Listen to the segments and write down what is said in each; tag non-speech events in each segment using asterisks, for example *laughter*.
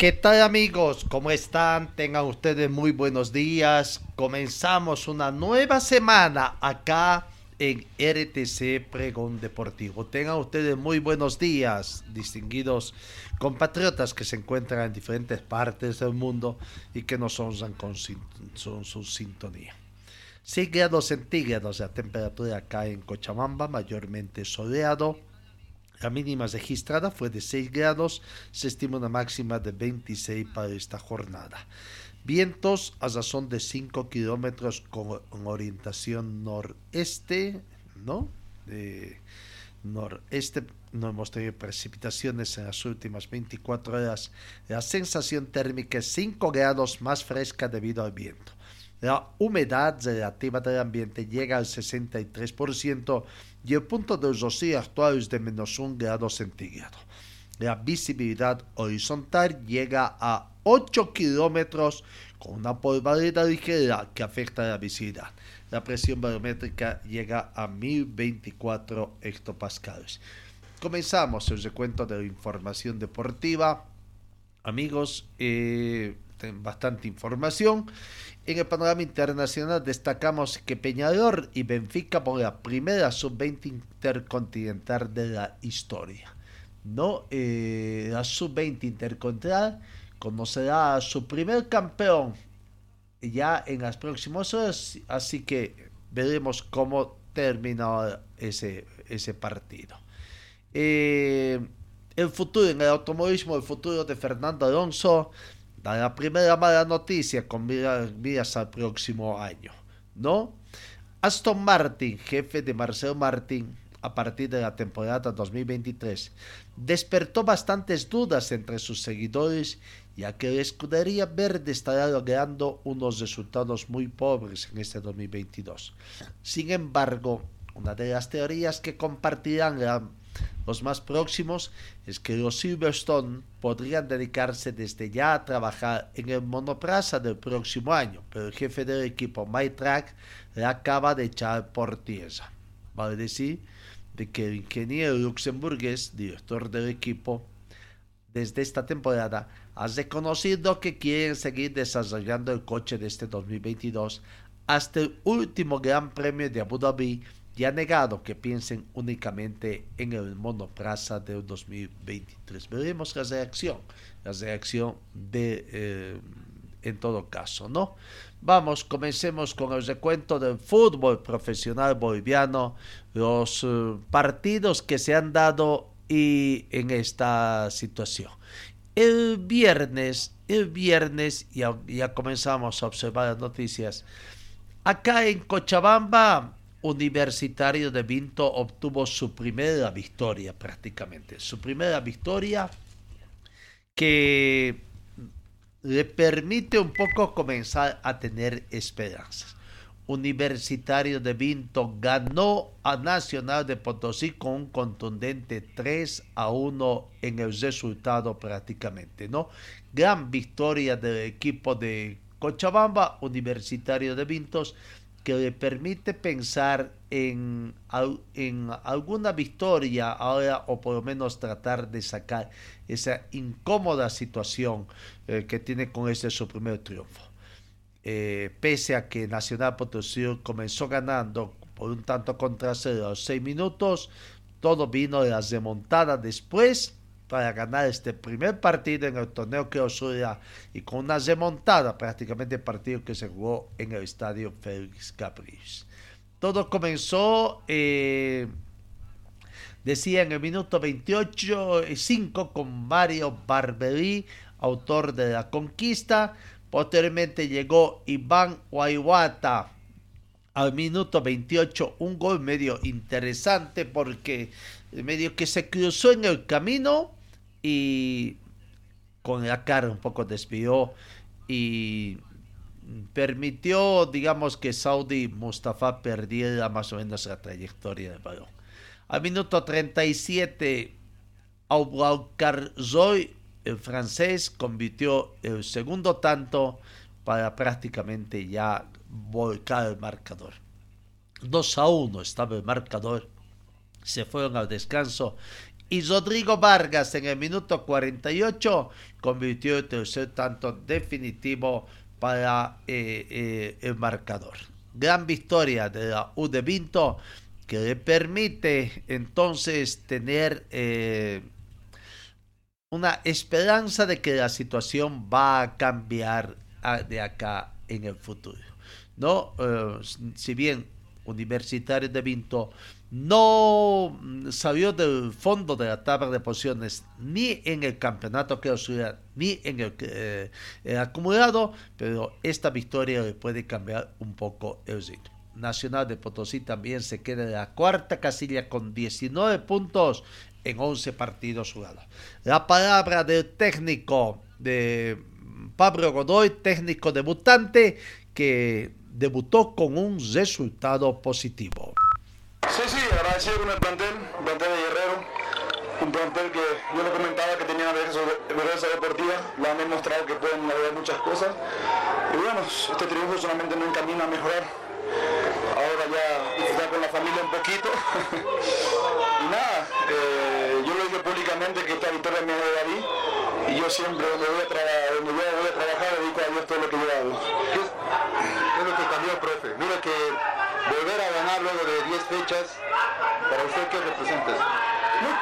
¿Qué tal amigos? ¿Cómo están? Tengan ustedes muy buenos días. Comenzamos una nueva semana acá en RTC Pregón Deportivo. Tengan ustedes muy buenos días, distinguidos compatriotas que se encuentran en diferentes partes del mundo y que nos honran con, su sintonía. 6 grados centígrados la temperatura acá en Cochabamba, mayormente soleado la mínima registrada fue de 6 grados, se estima una máxima de 26 para esta jornada. Vientos a razón de 5 kilómetros con orientación noreste, ¿no? noreste, no hemos tenido precipitaciones en las últimas 24 horas. La sensación térmica es 5 grados más fresca debido al viento. La humedad relativa del ambiente llega al 63% y el punto de rocío actual es de menos un grado centígrado. La visibilidad horizontal llega a 8 kilómetros con una polvareda ligera que afecta la visibilidad. La presión barométrica llega a 1024 hectopascales. Comenzamos el recuento de la información deportiva. Amigos, eh, bastante información. En el panorama internacional destacamos que Peñador y Benfica por la primera sub-20 intercontinental de la historia. ¿no? Eh, la sub-20 intercontinental conocerá a su primer campeón ya en las próximas horas, así que veremos cómo termina ese, ese partido. Eh, el futuro en el automovilismo, el futuro de Fernando Alonso la primera mala noticia con miras al próximo año, ¿no? Aston Martin, jefe de Marcel Martin, a partir de la temporada 2023, despertó bastantes dudas entre sus seguidores, ya que la escudería verde estará logrando unos resultados muy pobres en este 2022. Sin embargo, una de las teorías que compartirán la los más próximos es que los Silverstone podrían dedicarse desde ya a trabajar en el monoplaza del próximo año, pero el jefe del equipo MyTrack le acaba de echar por tierra. Vale decir de que el ingeniero luxemburgués, director del equipo, desde esta temporada ha reconocido que quieren seguir desarrollando el coche de este 2022 hasta el último Gran Premio de Abu Dhabi y ha negado que piensen únicamente en el monoplaza del 2023. Veremos la reacción, la reacción de, eh, en todo caso, ¿no? Vamos, comencemos con el recuento del fútbol profesional boliviano, los eh, partidos que se han dado y en esta situación. El viernes, el viernes, ya, ya comenzamos a observar las noticias. Acá en Cochabamba, Universitario de Vinto obtuvo su primera victoria prácticamente, su primera victoria que le permite un poco comenzar a tener esperanzas. Universitario de Vinto ganó a Nacional de Potosí con un contundente 3 a 1 en el resultado prácticamente, ¿no? Gran victoria del equipo de Cochabamba, Universitario de Vintos, que le permite pensar en, en alguna victoria ahora o por lo menos tratar de sacar esa incómoda situación eh, que tiene con ese su primer triunfo. Eh, pese a que Nacional Potosí comenzó ganando por un tanto contra cero a los seis minutos, todo vino de las remontadas después para ganar este primer partido en el torneo que Osura y con una remontada prácticamente el partido que se jugó en el estadio Félix Capriles. Todo comenzó, eh, decía, en el minuto 28 5 con Mario Barberí, autor de la conquista. Posteriormente llegó Iván Guayuata al minuto 28, un gol medio interesante porque medio que se cruzó en el camino y con la cara un poco desvió y permitió, digamos, que Saudi Mustafa perdiera más o menos la trayectoria del balón. Al minuto 37, Zoy, el francés, convirtió el segundo tanto para prácticamente ya volcar el marcador. 2 a 1 estaba el marcador. Se fueron al descanso y Rodrigo Vargas en el minuto 48 convirtió el tercer tanto definitivo para eh, eh, el marcador. Gran victoria de la U de Vinto que le permite entonces tener eh, una esperanza de que la situación va a cambiar de acá en el futuro. ¿no? si bien Universitario de Vinto no salió del fondo de la tabla de posiciones ni en el campeonato que ni en eh, el, acumulado, pero esta victoria le puede cambiar un poco el ritmo. Nacional de Potosí también se queda en la cuarta casilla con 19 puntos en 11 partidos jugados. La palabra del técnico de Pablo Godoy, técnico debutante, que debutó con un resultado positivo. Sí, sí, agradecido con el plantel, el plantel de Guerrero, un plantel que yo le comentaba que tenía vergüenza deportiva, le han demostrado que pueden lograr muchas cosas. Y bueno, este triunfo solamente no encamina a mejorar. Ahora ya disfrutar con la familia un poquito. *laughs* y nada, eh, yo lo dije públicamente que esta victoria me David y yo siempre donde voy a, donde voy a, trabajar dedico a Dios todo lo que yo hago. ¿Qué es lo que cambió, profe? Mira que volver a ganar luego de 10 fechas, ¿para usted qué representa?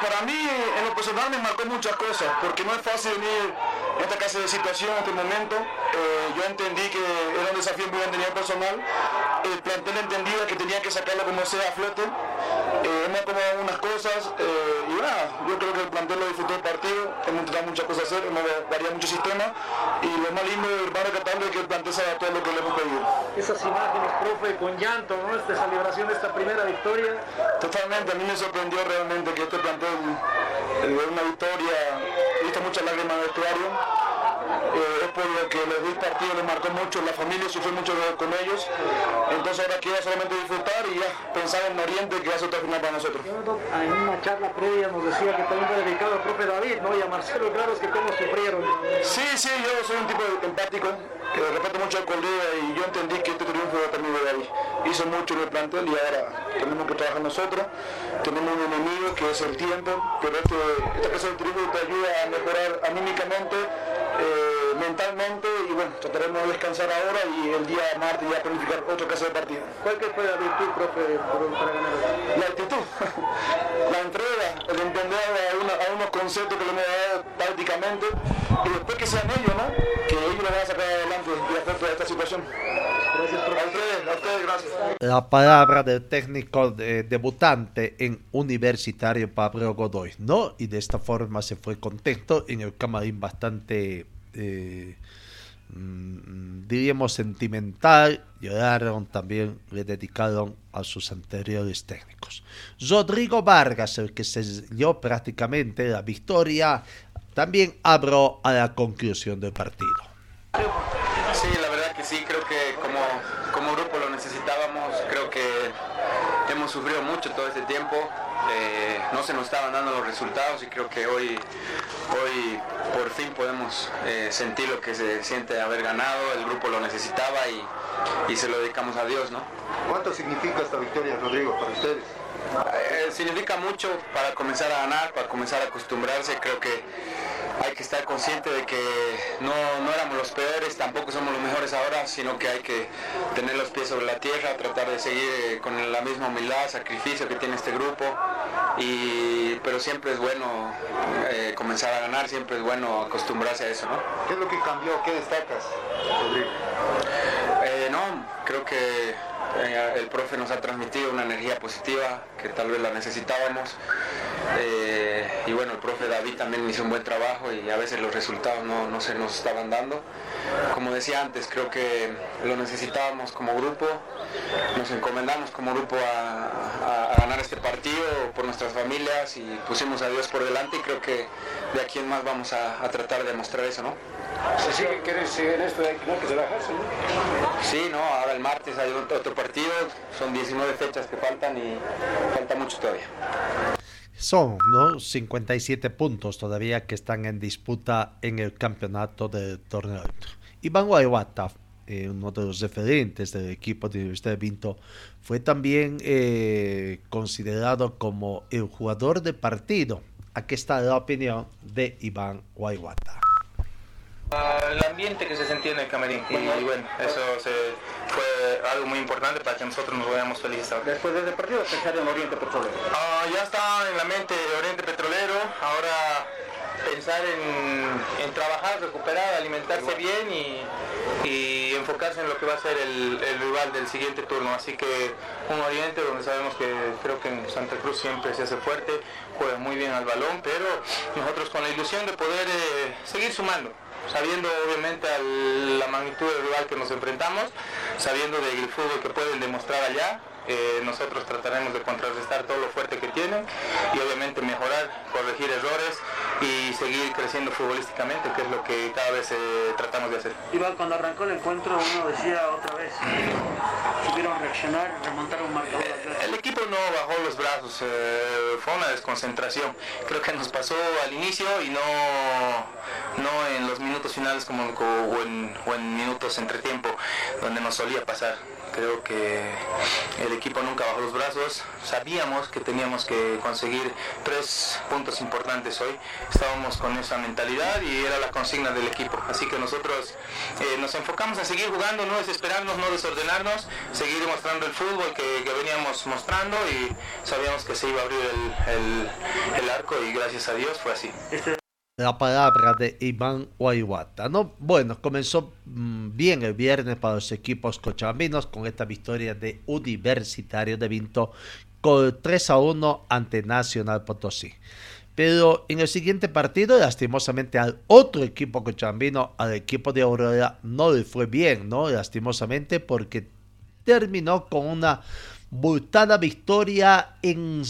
para mí, en lo personal, me marcó muchas cosas, porque no es fácil venir en esta clase de situación en este momento. Eh, yo entendí que era un desafío muy grande personal. El plantel entendía que tenía que sacarlo como sea a flote. Eh, hemos acomodado unas cosas eh, y nada, yo creo que el plantel lo disfrutó el partido. Hemos intentado muchas cosas hacer, hemos variado mucho sistema y lo más lindo y más recatable es que el plantel se adaptó a lo que le hemos pedido. Esas imágenes, profe, con llanto, ¿no? Esta celebración de esta primera victoria. Totalmente, a mí me sorprendió realmente que este plantel de una victoria, visto muchas lágrimas el vestuario, eh, es por lo que los 10 partidos les marcó mucho, la familia sufrió mucho con ellos, entonces ahora queda solamente disfrutar y ya pensar en Oriente que hace otra final para nosotros. En una charla previa nos decía que también fue dedicado al profe David ¿no? y a Marcelo Claros que cómo sufrieron. Sí, sí, yo soy un tipo empático, que respeto mucho al colega y yo entendí que este triunfo también de David. Hizo mucho en el plantel y ahora tenemos que trabajar nosotros, tenemos un enemigo que es el tiempo, pero este, esta cosa del triunfo te ayuda a mejorar anímicamente eh, mentalmente y bueno, trataremos de descansar ahora y el día martes ya planificar otra casa de partido. ¿Cuál que fue la virtud, profe, para ganar? La actitud, *laughs* la entrega, el entender a, unos conceptos que le hemos dado prácticamente y después que sean ellos, ¿no? Que ellos lo van a sacar adelante y hacer toda esta situación. Gracias, profe. A ustedes, a ustedes, gracias. La palabra del técnico debutante en Universitario Pablo Godoy, ¿no? Y de esta forma se fue contento en el camarín bastante eh, mm, diríamos sentimental, lloraron también, le dedicaron a sus anteriores técnicos. Rodrigo Vargas, el que se dio prácticamente la victoria, también habló a la conclusión del partido. Sí, la verdad que sí, creo que como, como grupo lo necesitábamos, creo que hemos sufrido mucho todo este tiempo, eh, no se nos estaban dando los resultados y creo que hoy, hoy por fin podemos eh, sentir lo que se siente haber ganado, el grupo lo necesitaba y, se lo dedicamos a Dios. ¿no? ¿Cuánto significa esta victoria, Rodrigo, para ustedes? Eh, significa mucho para comenzar a ganar, para comenzar a acostumbrarse, creo que hay que estar consciente de que no, no éramos los peores, tampoco somos los mejores ahora, sino que hay que tener los pies sobre la tierra, tratar de seguir eh, con la misma humildad, sacrificio que tiene este grupo, y, pero siempre es bueno eh, comenzar a ganar, siempre es bueno acostumbrarse a eso. ¿no? ¿Qué es lo que cambió? ¿Qué destacas, Rodrigo? Eh, no, creo que el profe nos ha transmitido una energía positiva que tal vez la necesitábamos. Eh, y bueno, el profe David también hizo un buen trabajo y a veces los resultados no, se nos estaban dando. Como decía antes, creo que lo necesitábamos como grupo, nos encomendamos como grupo a, ganar este partido por nuestras familias y pusimos a Dios por delante y creo que de aquí en más vamos a, tratar de mostrar eso, ¿no? ¿Se sigue, ¿Quieres seguir esto de no, que se bajarse, ¿no? Sí, no, ahora el martes hay otro partido, son 19 fechas que faltan y falta mucho todavía. Son ¿no? 57 puntos todavía que están en disputa en el campeonato del torneo. Iván Guayuata, eh, uno de los referentes del equipo de Universidad de Vinto, fue también eh, considerado como el jugador de partido. Aquí está la opinión de Iván Guayuata. El ambiente que se sentía en el camerín y, bueno, eso fue algo muy importante para que nosotros nos vayamos felices. Después del partido pensar en Oriente Petrolero. Ah, ya está en la mente Oriente Petrolero, ahora pensar en, trabajar, recuperar, alimentarse bien y, enfocarse en lo que va a ser el, rival del siguiente turno. Así que un Oriente donde sabemos que creo que en Santa Cruz siempre se hace fuerte, juega muy bien al balón, pero nosotros con la ilusión de poder eh, seguir sumando sabiendo obviamente la magnitud del rival que nos enfrentamos, sabiendo del fútbol que pueden demostrar allá, eh, nosotros trataremos de contrarrestar todo lo fuerte que tienen y obviamente mejorar, corregir errores y seguir creciendo futbolísticamente, que es lo que cada vez eh, tratamos de hacer. Iván, cuando arrancó el encuentro uno decía otra vez, supieron reaccionar, remontar un marcador. El equipo no bajó los brazos, eh, fue una desconcentración. Creo que nos pasó al inicio y no, no en los minutos finales como, o, en, o en minutos entre tiempo, donde nos solía pasar. Creo que el equipo nunca bajó los brazos. Sabíamos que teníamos que conseguir tres puntos importantes hoy. Estábamos con esa mentalidad y era la consigna del equipo. Así que nosotros eh, nos enfocamos a seguir jugando, no desesperarnos, no desordenarnos, seguir mostrando el fútbol que, veníamos mostrando y sabíamos que se iba a abrir el, el arco y gracias a Dios fue así. La palabra de Iván Guayuata. ¿no? Bueno, comenzó mm, bien el viernes para los equipos cochabambinos con esta victoria de Universitario de Vinto con 3 a 1 ante Nacional Potosí. Pero en el siguiente partido, lastimosamente al otro equipo cochabambino, al equipo de Aurora, no le fue bien, ¿no? Lastimosamente porque terminó con una Bultada victoria en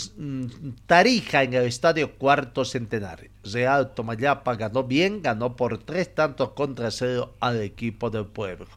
Tarija, en el Estadio Cuarto Centenario. Real Tomayapa ganó bien, ganó por tres tantos contra cero al equipo del pueblo.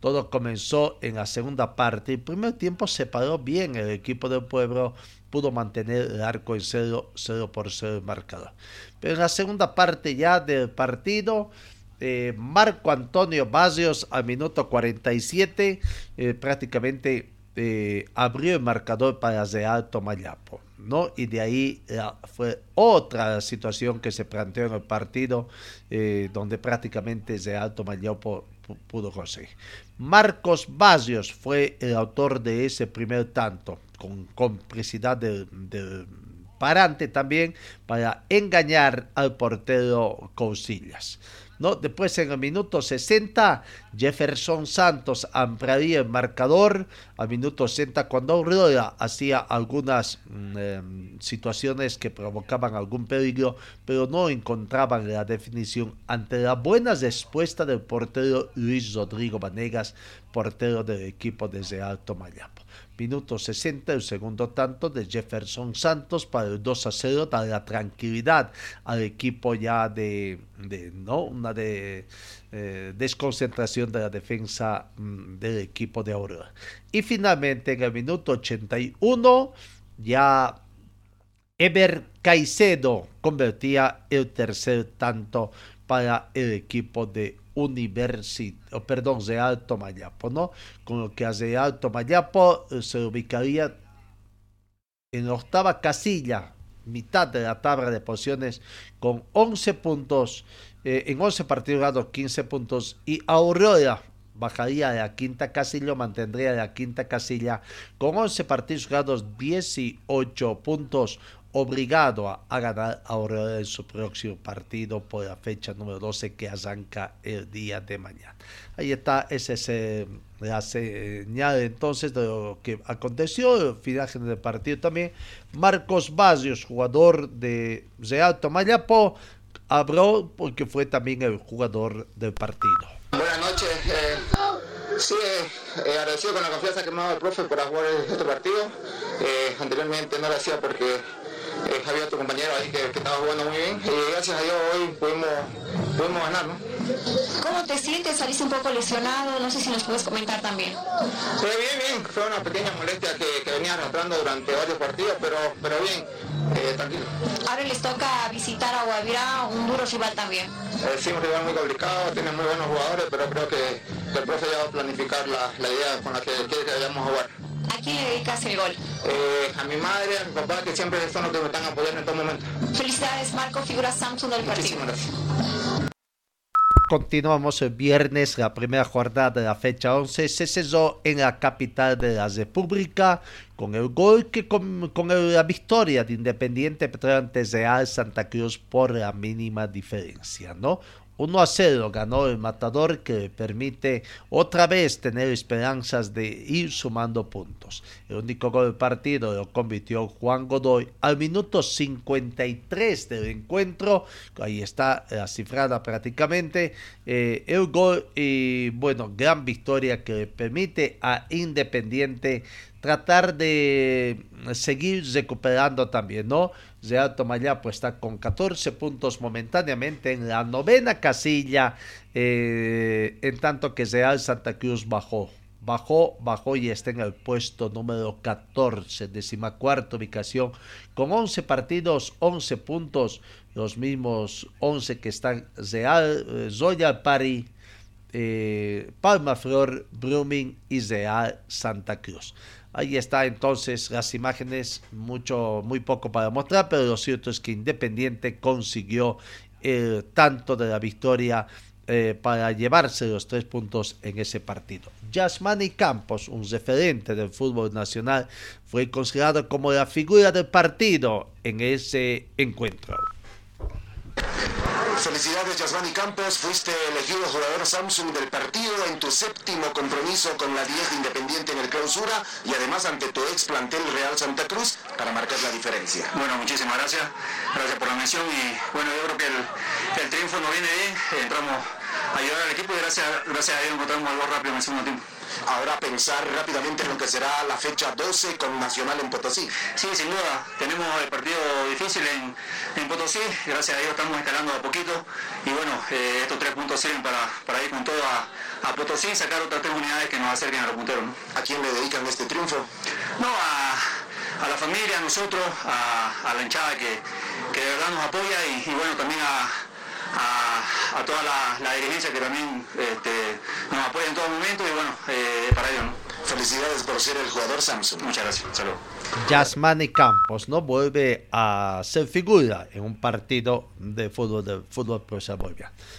Todo comenzó en la segunda parte. El primer tiempo se paró bien el equipo del pueblo, pudo mantener el arco en cero, cero por cero marcador. Pero en la segunda parte ya del partido, eh, Marco Antonio Barrios al minuto 47, eh, prácticamente eh, abrió el marcador para Real Tomayapo, ¿no? Y de ahí eh, fue otra situación que se planteó en el partido, eh, donde prácticamente Real Tomayapo pudo conseguir. Marcos Barrios fue el autor de ese primer tanto, con complicidad del, del parante también, para engañar al portero Cousillas. ¿No? Después en el minuto 60, Jefferson Santos ampliaría el marcador. Al minuto 60, cuando Aurora hacía algunas mm, em, situaciones que provocaban algún peligro, pero no encontraban la definición ante la buena respuesta del portero Luis Rodrigo Vanegas, portero del equipo de Alto Mayapo. Minuto 60, el segundo tanto de Jefferson Santos para el 2 a 0, da la tranquilidad al equipo ya de, ¿no? una de, eh, desconcentración de la defensa mm, del equipo de Aurora. Y finalmente en el minuto 81 ya Eber Caicedo convertía el tercer tanto para el equipo de Universidad, perdón, de Alto Mayapo, ¿no? Con lo que hace Alto Mayapo eh, se ubicaría en la octava casilla mitad de la tabla de posiciones con 11 puntos, eh, en 11 partidos jugados 15 puntos y Aurora bajaría de la quinta casilla, mantendría la quinta casilla con 11 partidos jugados 18 puntos obligado a, ganar ahora en su próximo partido por la fecha número 12 que arranca el día de mañana. Ahí está, ese es la señal entonces de lo que aconteció, el final del partido también. Marcos Barrios, jugador de Real Tomayapo, habló porque fue también el jugador del partido. Buenas noches. Eh, sí, eh, agradecido con la confianza que me ha dado el profe por jugar este partido. Eh, anteriormente no lo hacía porque eh, había otro compañero ahí que, estaba jugando muy bien y gracias a Dios hoy pudimos, pudimos ganar. ¿no? ¿Cómo te sientes? Saliste un poco lesionado, no sé si nos puedes comentar también. Pues bien, bien, fue una pequeña molestia que, que venía arrastrando durante varios partidos, pero, pero bien, eh, tranquilo. Ahora les toca visitar a Guavirá, un duro rival también. Eh, sí, un rival muy complicado, tiene muy buenos jugadores, pero creo que, el profe ya va a planificar la, la idea con la que quiere que vayamos a jugar. ¿A quién le dedicas el gol? Eh, a mi madre, a mi papá, que siempre son los que me están apoyando en todo momento. Felicidades, Marco, figura Samsung del partido. gracias. Continuamos el viernes, la primera jornada de la fecha 11 se cesó en la capital de la República con el gol que con, con la victoria de Independiente Petróleo ante Real Santa Cruz por la mínima diferencia, ¿no? 1 a 0 ganó el matador que permite otra vez tener esperanzas de ir sumando puntos. El único gol del partido lo convirtió Juan Godoy al minuto 53 del encuentro. Ahí está la cifrada prácticamente. Eh, el gol y bueno, gran victoria que permite a Independiente tratar de seguir recuperando también, ¿no? Real Tomayapo está con 14 puntos momentáneamente en la novena casilla, eh, en tanto que Real Santa Cruz bajó. Bajó, bajó y está en el puesto número 14, decimacuarta ubicación, con 11 partidos, 11 puntos, los mismos 11 que están Real, eh, Royal Party, eh, Palma Flor, Brumming y Real Santa Cruz. Ahí está entonces las imágenes, mucho, muy poco para mostrar, pero lo cierto es que Independiente consiguió el tanto de la victoria eh, para llevarse los tres puntos en ese partido. Yasmani Campos, un referente del fútbol nacional, fue considerado como la figura del partido en ese encuentro. Felicidades Yasmani Campos, fuiste elegido jugador Samsung del partido en tu séptimo compromiso con la 10 de Independiente en el clausura y además ante tu ex plantel Real Santa Cruz para marcar la diferencia. Bueno, muchísimas gracias, gracias por la mención y bueno, yo creo que el, triunfo nos viene bien, entramos a ayudar al equipo y gracias, gracias a Dios encontramos algo rápido en el segundo tiempo. Ahora pensar rápidamente en lo que será la fecha 12 con Nacional en Potosí. Sí, sin duda. Tenemos el partido difícil en, en Potosí. Gracias a Dios estamos escalando a poquito. Y bueno, eh, estos tres puntos sirven para, para ir con todo a, a Potosí y sacar otras tres unidades que nos acerquen a los punteros. ¿A quién le dedican este triunfo? No, a, a la familia, a nosotros, a, a la hinchada que, que, de verdad nos apoya y, y bueno, también a a, toda la, dirigencia que también este, nos apoya en todo momento y bueno, eh, para ello. Felicidades por ser el jugador Samsung. Muchas gracias. Saludos. Yasmani Campos no vuelve a ser figura en un partido de fútbol de fútbol profesional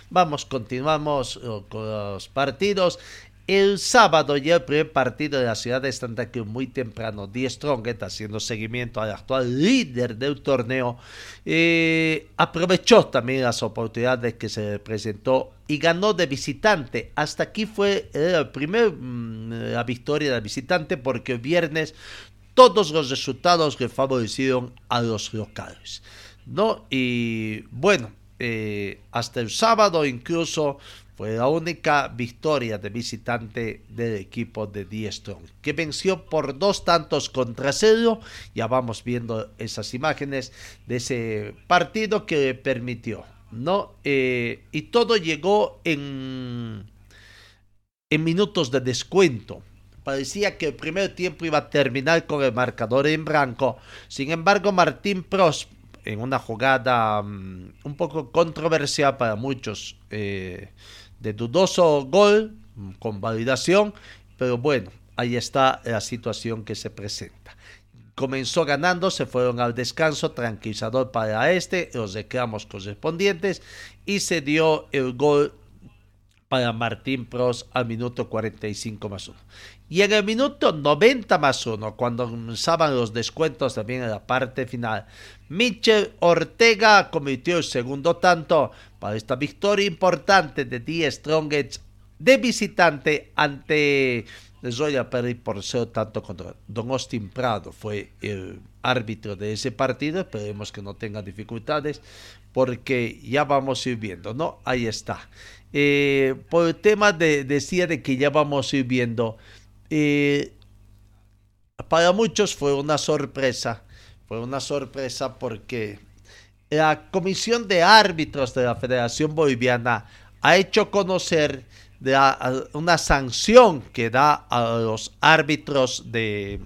Vamos, continuamos eh, con los partidos. El sábado ya el primer partido de la ciudad de Santa Cruz muy temprano. Die Strongest haciendo seguimiento al actual líder del torneo. Eh, aprovechó también las oportunidades que se presentó y ganó de visitante. Hasta aquí fue la primera mm, la victoria del visitante porque el viernes todos los resultados que favorecieron a los locales. ¿no? Y bueno, eh, hasta el sábado incluso fue la única victoria de visitante del equipo de Diestron, que venció por dos tantos contra cero. Ya vamos viendo esas imágenes de ese partido que permitió, ¿no? Eh, y todo llegó en, en minutos de descuento. Parecía que el primer tiempo iba a terminar con el marcador en blanco. Sin embargo, Martín Pros, en una jugada mm, un poco controversial para muchos, eh, de dudoso gol con validación, pero bueno, ahí está la situación que se presenta. comenzó ganando, se fueron al descanso, tranquilizador para este, los reclamos correspondientes y se dio el gol para Martín Pros al minuto 45 más 1. Y en el minuto 90 más 1, cuando comenzaban los descuentos también en la parte final, Michel Ortega cometió el segundo tanto para esta victoria importante de Die Strongest de visitante ante Zoya Perry por ser tanto contra Don Austin Prado fue el árbitro de ese partido, esperemos que no tenga dificultades porque ya vamos a ir ¿no? Ahí está. Eh, por el tema de, decía de que ya vamos a eh, para muchos fue una sorpresa, fue una sorpresa porque la Comisión de Árbitros de la Federación Boliviana ha hecho conocer una sanción que da a los árbitros de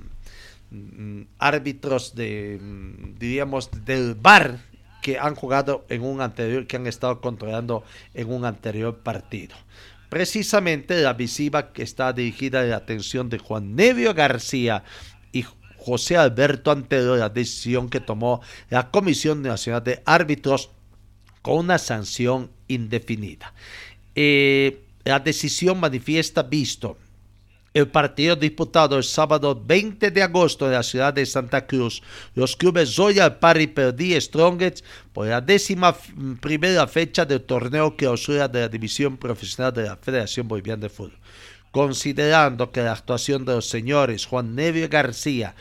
mm, árbitros de mm, diríamos del bar que han jugado en un anterior que han estado controlando en un anterior partido. Precisamente la visiva que está dirigida en la atención de Juan Nevio García y José Alberto Antero la decisión que tomó la Comisión Nacional de Árbitros con una sanción indefinida. Eh, la decisión manifiesta visto el partido disputado el sábado 20 de agosto en la ciudad de Santa Cruz, los clubes Royal Party perdí Strongest por la décima primera fecha del torneo que clausura de la división profesional de la Federación Boliviana de Fútbol. Considerando que la actuación de los señores Juan Nevio García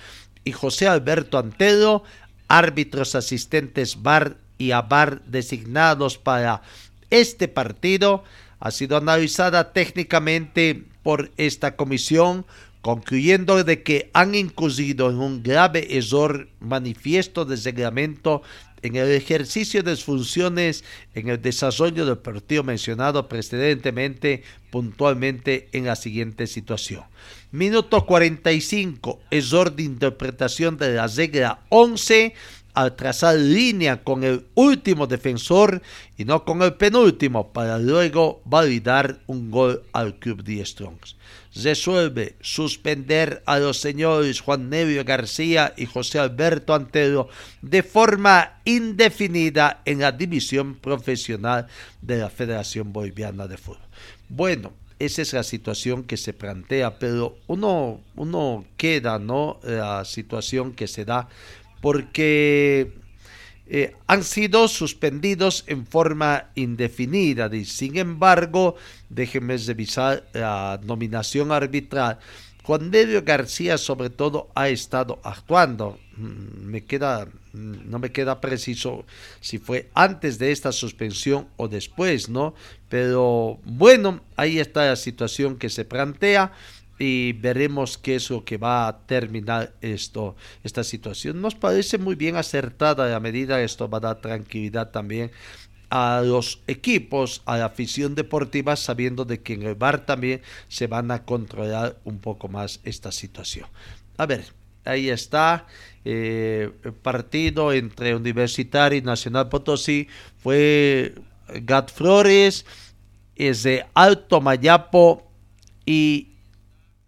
y José Alberto Antero, árbitros asistentes VAR y ABAR designados para este partido, ha sido analizada técnicamente por esta comisión, concluyendo de que han incurrido en un grave error manifiesto de reglamento en el ejercicio de sus funciones en el desarrollo del partido mencionado precedentemente puntualmente en la siguiente situación. Minuto 45, error de interpretación de la regla 11 al trazar línea con el último defensor y no con el penúltimo para luego validar un gol al club de Strongs. Resuelve suspender a los señores Juan Nevio García y José Alberto Antero de forma indefinida en la división profesional de la Federación Boliviana de Fútbol. Bueno, esa es la situación que se plantea, pero uno, uno queda, ¿no? La situación que se da porque eh, han sido suspendidos en forma indefinida. Sin embargo, déjenme revisar la nominación arbitral. Juan Nevio García sobre todo ha estado actuando. Mm, me queda, mm, no me queda preciso si fue antes de esta suspensión o después, ¿no? Pero bueno, ahí está la situación que se plantea y veremos qué es lo que va a terminar esto, esta situación. Nos parece muy bien acertada a medida esto va a dar tranquilidad también a los equipos, a la afición deportiva, sabiendo de que en el bar también se van a controlar un poco más esta situación. A ver, ahí está eh, el partido entre Universitario y Nacional Potosí. Fue Gat Flores, es de Alto Mayapo y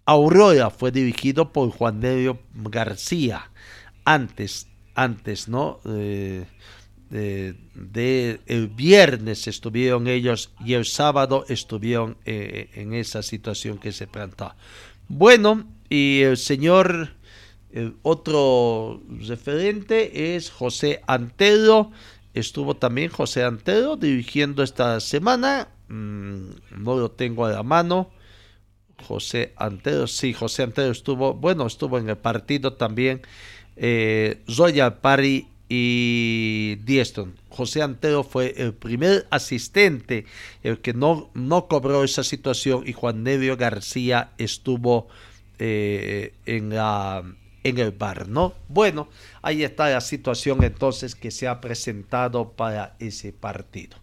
Aurora fue dirigido por Juan Nevio García. Antes, antes, ¿no? de, el viernes estuvieron ellos y el sábado estuvieron eh, en esa situación que se plantó. Bueno, y el señor, otro referente es José Antero. Estuvo también José Antero dirigiendo esta semana. Mm, no lo tengo a la mano. José Antero, sí, José Antero estuvo, bueno, estuvo en el partido también, eh, Royal Party y Dieston. José Antero fue el primer asistente, el que no, no cobró esa situación y Juan Nevio García estuvo eh, en, la, en el bar, ¿no? Bueno, ahí está la situación entonces que se ha presentado para ese partido.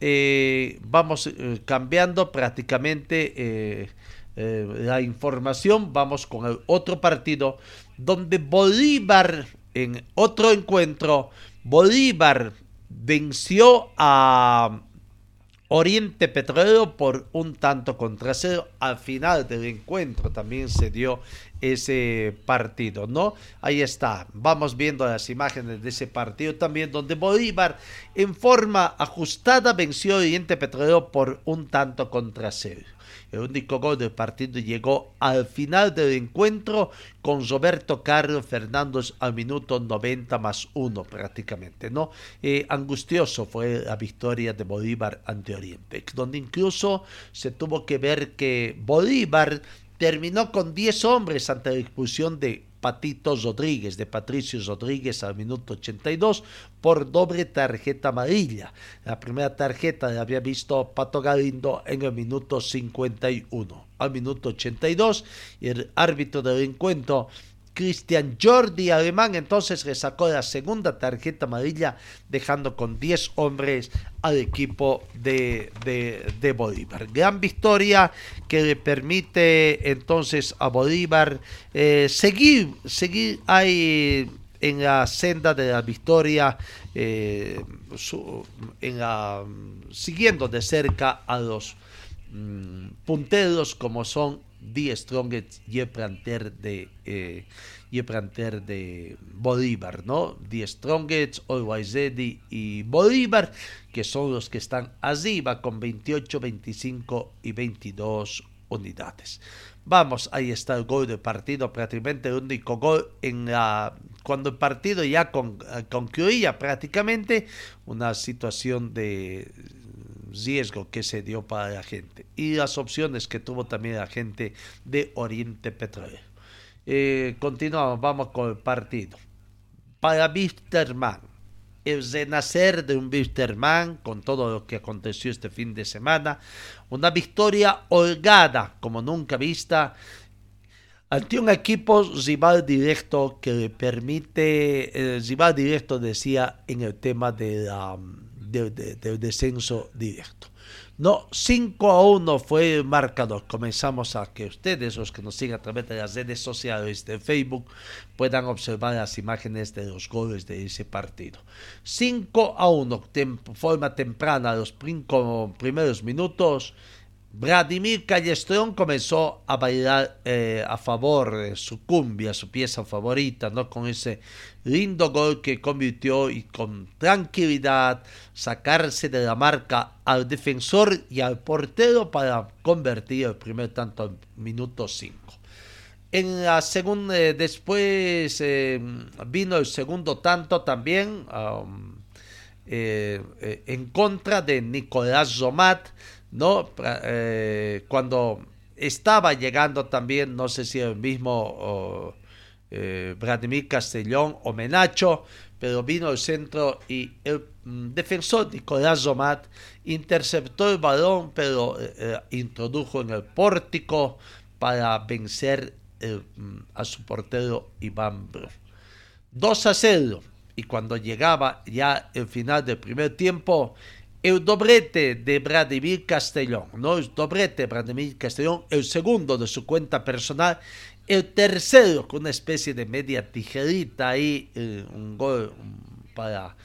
Eh, vamos eh, cambiando prácticamente eh, la información, vamos con el otro partido donde Bolívar en otro encuentro, Bolívar venció a Oriente Petrolero por un tanto contra cero. Al final del encuentro también se dio ese partido, ¿no? Ahí está, vamos viendo las imágenes de ese partido también, donde Bolívar en forma ajustada venció a Oriente Petrolero por un tanto contra cero. El único gol del partido llegó al final del encuentro con Roberto Carlos Fernández al minuto 90 más uno prácticamente, ¿no? Eh, angustioso fue la victoria de Bolívar ante Oriente, donde incluso se tuvo que ver que Bolívar terminó con 10 hombres ante la expulsión de Patito Rodríguez, de Patricio Rodríguez al minuto 82 por doble tarjeta amarilla. La primera tarjeta la había visto Pato Galindo en el minuto 51. Al minuto 82 y el árbitro del encuentro Cristian Jordi Alemán entonces le sacó la segunda tarjeta amarilla dejando con 10 hombres al equipo de, de, Bolívar. Gran victoria que le permite entonces a Bolívar eh, seguir, seguir ahí en la senda de la victoria, eh, siguiendo de cerca a los mm, punteros como son Die Strongest y el planter de eh, de Bolívar, ¿no? Die Strongest, Always Ready y Bolívar, que son los que están arriba con 28, 25 y 22 unidades. Vamos, ahí está el gol del partido, prácticamente el único gol en la cuando el partido ya con, concluía prácticamente una situación de riesgo que se dio para la gente y las opciones que tuvo también la gente de Oriente Petrolero. Eh, continuamos, vamos con el partido. Para Wisterman, el renacer de un Wisterman con todo lo que aconteció este fin de semana, una victoria holgada como nunca vista ante un equipo rival directo que le permite, el rival directo decía en el tema de la del descenso directo. No, 5 a 1 fue el marcador. Comenzamos a que ustedes, los que nos siguen a través de las redes sociales de Facebook, puedan observar las imágenes de los goles de ese partido. 5 a 1, forma temprana, los primeros minutos. Vladimir Callestrón comenzó a bailar eh, a favor de su cumbia, su pieza favorita, ¿no? Con ese lindo gol que convirtió y con tranquilidad sacarse de la marca al defensor y al portero para convertir el primer tanto en minuto 5. En la segunda, eh, después eh, vino el segundo tanto también um, en contra de Nicolás Zomat ¿no? Eh, cuando estaba llegando también, no sé si el mismo eh, Vladimir Castellón o Menacho, pero vino el centro y el mm, defensor Nicolás Zomat interceptó el balón, pero eh, introdujo en el pórtico para vencer mm, a su portero Iván Bro. 2 a 0. Y cuando llegaba ya el final del primer tiempo, el doblete de Vladimir Castellón, ¿no? El doblete de Vladimir Castellón, el segundo de su cuenta personal, el tercero con una especie de media tijerita ahí, eh, un gol para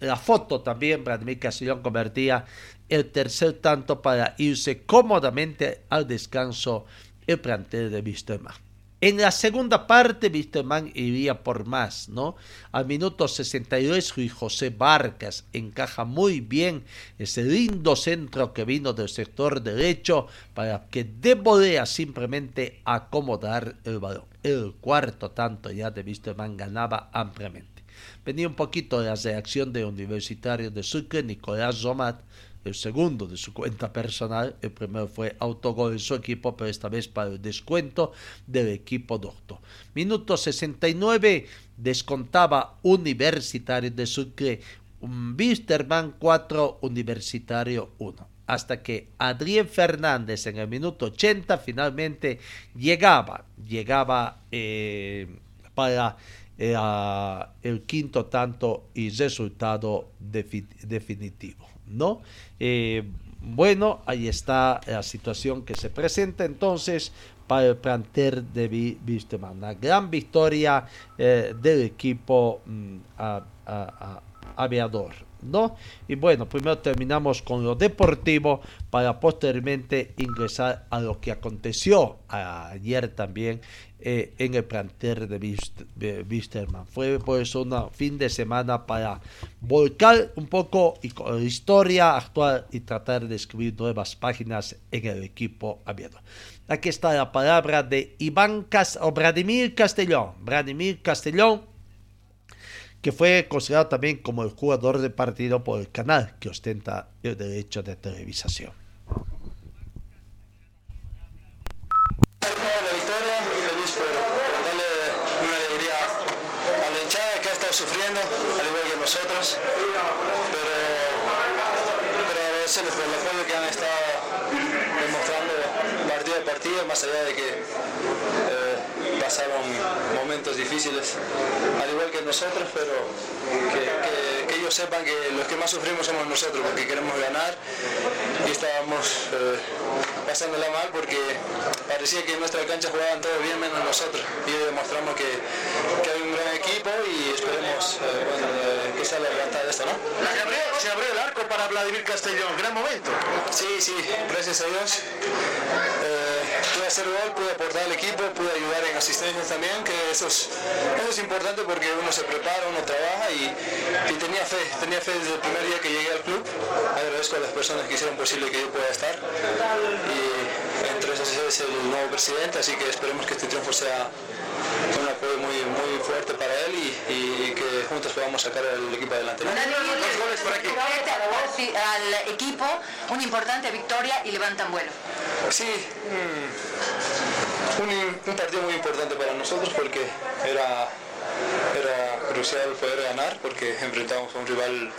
la foto también, Vladimir Castellón convertía el tercer tanto para irse cómodamente al descanso el plantel de Vistema. En la segunda parte, Wisterman iría por más, ¿no? Al minuto 62, Luis José Vargas encaja muy bien ese lindo centro que vino del sector derecho para que De simplemente acomodar el balón. El cuarto tanto ya de Wisterman ganaba ampliamente. Venía un poquito de la reacción de Universitario de Sucre, Nicolás Zomat, el segundo de su cuenta personal. El primero fue autogol de su equipo, pero esta vez para el descuento del equipo doctor. Minuto 69 descontaba Universitario de Sucre, Wisterman 4, Universitario 1 hasta que Adrián Fernández en el minuto 80 finalmente llegaba, llegaba eh, para eh, el quinto tanto y resultado definitivo. ¿No? Eh, bueno, ahí está la situación que se presenta entonces para el planter de Wisterman. Una gran victoria eh, del equipo mm, aviador ¿no? Y bueno, primero terminamos con lo deportivo para posteriormente ingresar a lo que aconteció ayer también eh, en el plantel de Wisterman. Fue pues un fin de semana para volcar un poco la historia actual y tratar de escribir nuevas páginas en el equipo abierto. Aquí está la palabra de Iván Cas o Vladimir Castellón. Vladimir Castellón que fue considerado también como el jugador de partido por el canal que ostenta el derecho de televisación. Sufriendo, al igual que nosotros, pero, pero agradecerles por el apoyo que han estado demostrando partido a partido, más allá de que eh, pasaron momentos difíciles, al igual que nosotros, pero que, que- que ellos sepan que los que más sufrimos somos nosotros, porque queremos ganar y estábamos eh, pasándola mal porque parecía que en nuestra cancha jugaban todos bien menos nosotros y demostramos que, que hay un gran equipo y esperemos eh, bueno, eh, que sea la levantada de esto, ¿no? Se abrió, se abrió el arco para Vladimir Castellón, gran momento. Sí, sí, gracias a Dios. Pude hacer gol, pude aportar al equipo, pude ayudar en asistencias también, que eso es, eso es importante porque uno se prepara, uno trabaja y, y tenía fe, tenía fe desde el primer día que llegué al club. Agradezco a las personas que hicieron posible que yo pueda estar. Y entre esas es el nuevo presidente, así que esperemos que este triunfo sea apoyo muy, muy fuerte para él y, y que juntos podamos sacar al equipo adelante. ¿no? Dos goles por aquí. Al equipo una importante victoria y levantan vuelo. Sí, mm, un, un partido muy importante para nosotros porque era, era crucial poder ganar porque enfrentábamos a un rival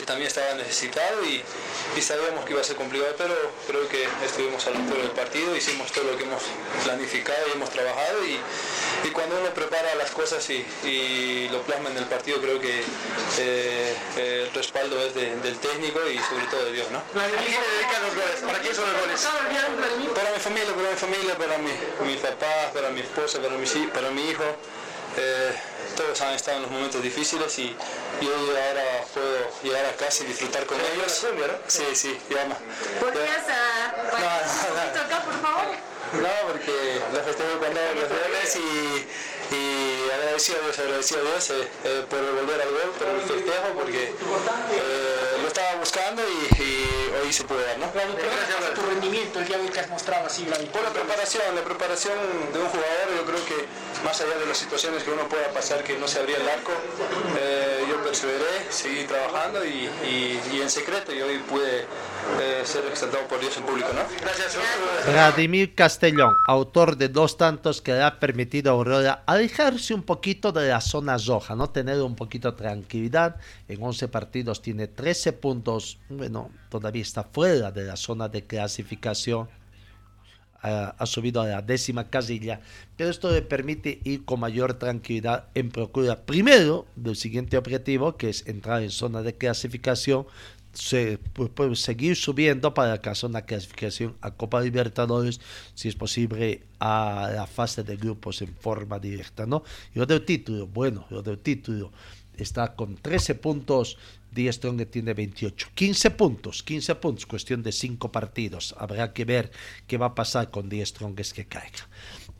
que también estaba necesitado y, y sabíamos que iba a ser complicado, pero creo que estuvimos a la altura del partido, hicimos todo lo que hemos planificado y hemos trabajado y, y cuando uno prepara las cosas y, y lo plasma en el partido, creo que eh, el respaldo es de- del técnico y sobre todo de Dios, ¿no? ¿A quién le dedican los goles? ¿Para quién son los goles? Para mi familia, para mi familia, para mi, mis papás, para mi esposa, para mi, para mi hijo. Eh, todos han estado en los momentos difíciles y, y hoy ahora puedo llegar a casa y disfrutar con ellos. Sí, sí, no. ¿Podrías uh, No, no, no. acá, por favor? No, porque lo festejo cuando los goles y, y agradecido a Dios, agradecido a Dios eh, eh, por volver al gol, por el festejo, porque eh, lo estaba buscando y, y hoy se puede dar, ¿no? Gracias a tu rendimiento el día de hoy que has mostrado así. Por la preparación, la preparación de un jugador, yo creo que más allá de las situaciones que uno pueda pasar que no se abría el arco, eh, yo perseveré, seguí trabajando y, y- y en secreto y hoy pude eh, ser exaltado por Dios en público, ¿no? Gracias. Vladimir Castellón, autor de dos tantos que le ha permitido a Aurora alejarse un poquito de la zona roja, no tener un poquito de tranquilidad. En 11 partidos tiene 13 puntos, bueno, todavía está fuera de la zona de clasificación. Ha, subido a la décima casilla, pero esto le permite ir con mayor tranquilidad en procura primero del siguiente objetivo, que es entrar en zona de clasificación, se puede seguir subiendo para alcanzar una clasificación a Copa Libertadores, si es posible a la fase de grupos en forma directa, ¿no? Y lo del título, bueno, lo del título está con 13 puntos, Die Strong tiene 28, 15 puntos, 15 puntos, cuestión de 5 partidos. Habrá que ver qué va a pasar con Die Strong es que caiga.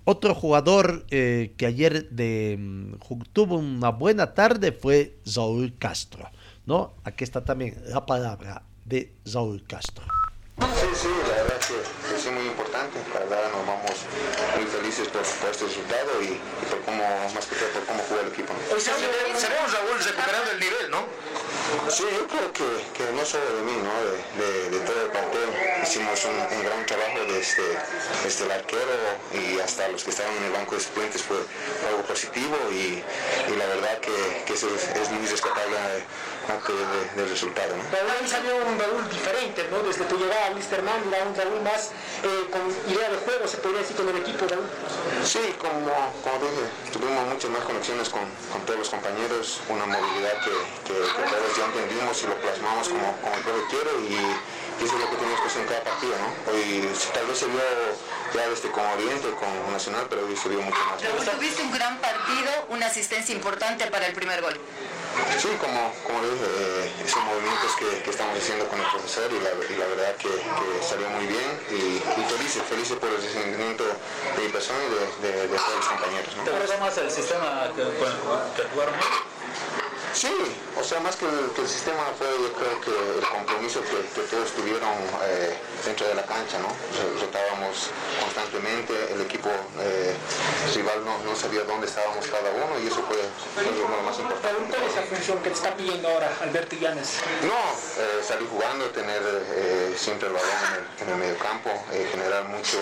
Otro jugador eh, que ayer de, mm, tuvo una buena tarde fue Saúl Castro. ¿no? Aquí está también la palabra de Saúl Castro. Sí, sí, la verdad que, que sí muy importante. La verdad nos vamos muy felices por, por este resultado y, y por cómo, más que todo por cómo jugó el equipo. Hoy se, se vemos Raúl recuperando el nivel, ¿no? Sí, yo creo que, que no solo de mí, ¿no? de, todo el plantel. Hicimos un, gran trabajo desde, desde el arquero y hasta los que estaban en el banco de suplentes fue algo positivo y, la verdad que, es muy rescatable aunque de- del resultado. ¿no? Raúl salió un Raúl diferente, ¿no? Desde tu llegada a Wisterman, era un Raúl más eh, con idea de juego, se podría decir, con el equipo, Raúl. Sí, como, como dije, tuvimos muchas más conexiones con, con todos los compañeros, una movilidad que, que- que todos ya entendimos y lo plasmamos como, como el pueblo quiere y, y y eso es lo que tenemos que hacer en cada partido, ¿no? Hoy tal vez se vio ya desde con Oriente, con Nacional, pero hoy se vio mucho más. Raúl, tuviste un gran partido, una asistencia importante para el primer gol. Sí, como, como dije, eh, esos movimientos que, que, estamos haciendo con el profesor y la, y la verdad que, que, salió muy bien y, y felices, felices por el rendimiento de mi persona y de, de, de todos los compañeros. ¿no? ¿Te gusta más el sistema que, que jugaron? Sí, o sea, más que el, que el, sistema fue yo creo que el compromiso que, que todos tuvieron eh, dentro de la cancha, ¿no? Rotábamos constantemente, el equipo eh, rival no, no, sabía dónde estábamos cada uno y eso fue, fue lo más importante. ¿Cuál es esa función que te está pidiendo ahora Alberto Llanes? No, eh, salir jugando, tener eh, siempre el balón en el, en el medio campo, generar mucho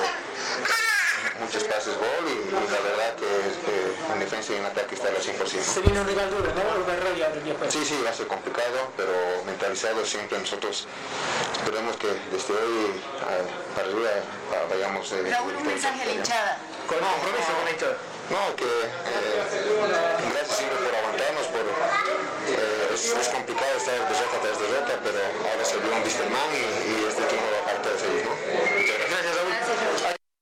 muchos pases gol y, y, la verdad que, que en defensa y en ataque está al 100%. Se viene un rival duro, ¿no? Sí, sí, va a ser complicado, pero mentalizado siempre nosotros esperemos que desde hoy a, para arriba vayamos... Eh, Raúl, un mensaje a la hinchada. ¿Con no, compromiso con la hinchada? No, que eh, gracias siempre por aguantarnos, por, eh, es, es, complicado estar derrota tras derrota, pero ahora se vio un Wisterman y, y este equipo va a parte de seguir, ¿no? Muchas gracias. Gracias, Raúl.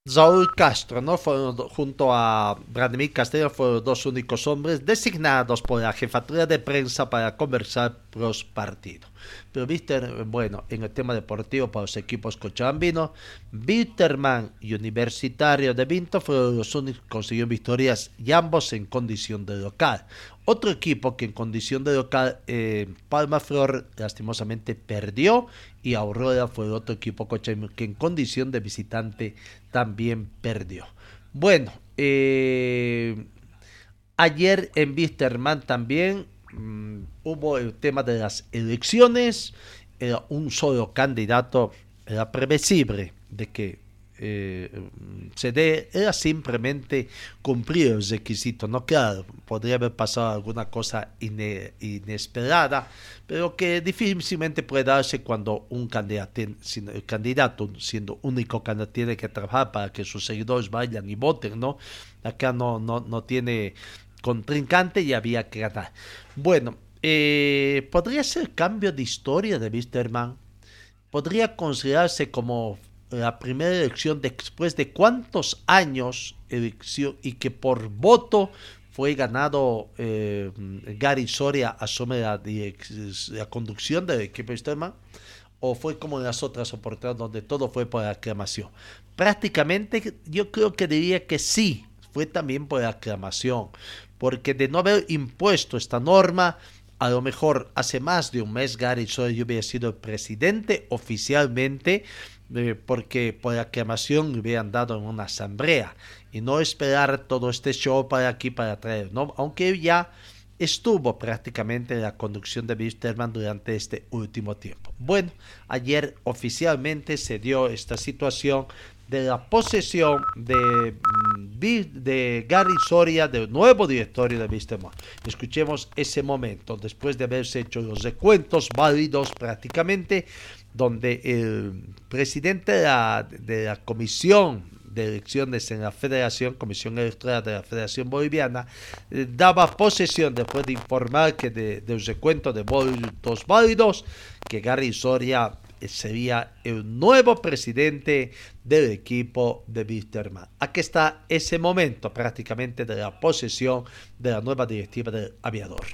Saúl Castro, ¿no? Junto a Vladimir Castillo, fueron los dos únicos hombres designados por la jefatura de prensa para conversar los partidos. Pero Víster, bueno, en el tema deportivo para los equipos cochabambinos, Bitterman y Universitario de Vinto fueron los únicos que consiguieron victorias y ambos en condición de local. Otro equipo que en condición de local, eh, Palma Flor, lastimosamente perdió y Aurora fue otro equipo que en condición de visitante también perdió. Bueno, eh, ayer en Wisterman también mmm, hubo el tema de las elecciones, era un solo candidato, era previsible de que eh, se dé, era simplemente cumplir el requisito, no claro, podría haber pasado alguna cosa ine, inesperada, pero que difícilmente puede darse cuando un candidato, el candidato, siendo único candidato, tiene que trabajar para que sus seguidores vayan y voten, ¿no? Acá no, no, no tiene contrincante y había que ganar. Bueno, eh, podría ser cambio de historia de Wisterman, podría considerarse como la primera elección después de cuántos años elección y que por voto fue ganado eh, Gary Soria asume la, la conducción del equipo de Wisterman o fue como en las otras oportunidades donde todo fue por aclamación. Prácticamente yo creo que diría que sí, fue también por aclamación, porque de no haber impuesto esta norma, a lo mejor hace más de un mes Gary Soria hubiera sido presidente oficialmente, eh, porque por aclamación hubieran dado en una asamblea y no esperar todo este show para aquí para traer, ¿no? aunque ya estuvo prácticamente en la conducción de Wisterman durante este último tiempo. Bueno, ayer oficialmente se dio esta situación de la posesión de, de Gary Soria, del nuevo directorio de Wisterman. Escuchemos ese momento, después de haberse hecho los recuentos válidos prácticamente, donde el presidente de la, de comisión de elecciones en la Federación, Comisión Electoral de la Federación Boliviana, eh, daba posesión después de informar que de, del recuento de votos válidos, que Gary Soria sería el nuevo presidente del equipo de Wisterman. Aquí está ese momento prácticamente de la posesión de la nueva directiva del aviador.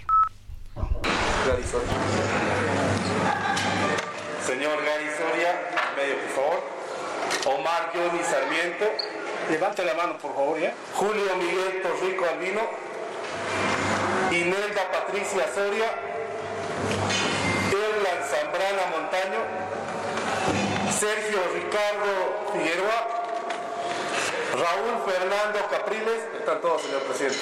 Señor Gary Soria, medio por favor. Omar Johnny Sarmiento. Levante la mano, por favor, ¿ya? Julio Miguel Torrico Albino. Inelda Patricia Soria. Erlan Zambrana Montaño. Sergio Ricardo Figueroa. Raúl Fernando Capriles. Están todos, señor presidente.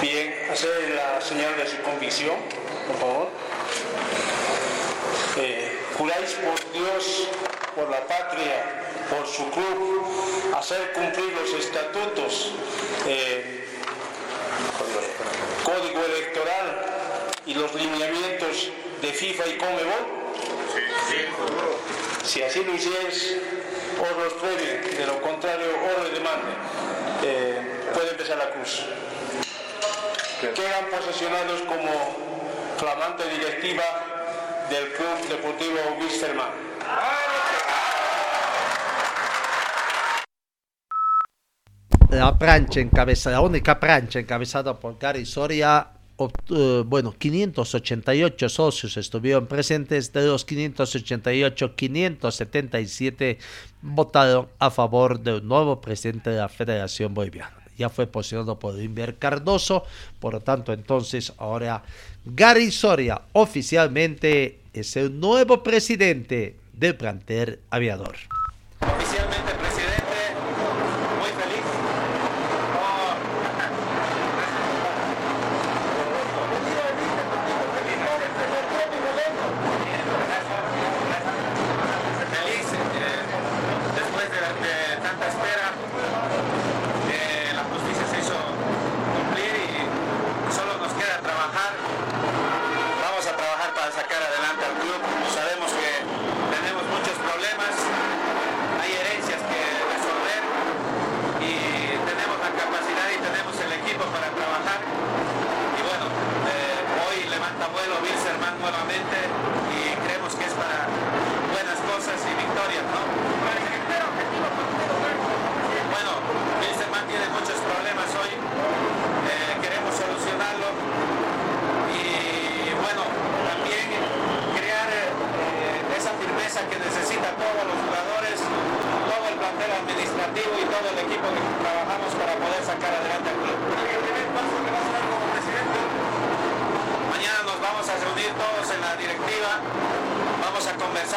Bien, hacer la señal de su convicción, por favor. Eh, juráis por Dios, por la patria, por su club, hacer cumplir los estatutos, eh, código electoral y los lineamientos de FIFA y Comebol? Sí. Si así lo hicieis, os los prueben, de lo contrario os lo demande eh, puede empezar la cruz. Quedan posesionados como flamante directiva del Club Deportivo Wisterman. La plancha encabezada, la única plancha encabezada por Gary Soria eh, bueno, 588 socios estuvieron presentes, de los 588, 577 votaron a favor del nuevo presidente de la Federación Boliviana. Ya fue posicionado por Inver Cardoso, por lo tanto entonces ahora Gary Soria oficialmente es el nuevo presidente del plantel aviador.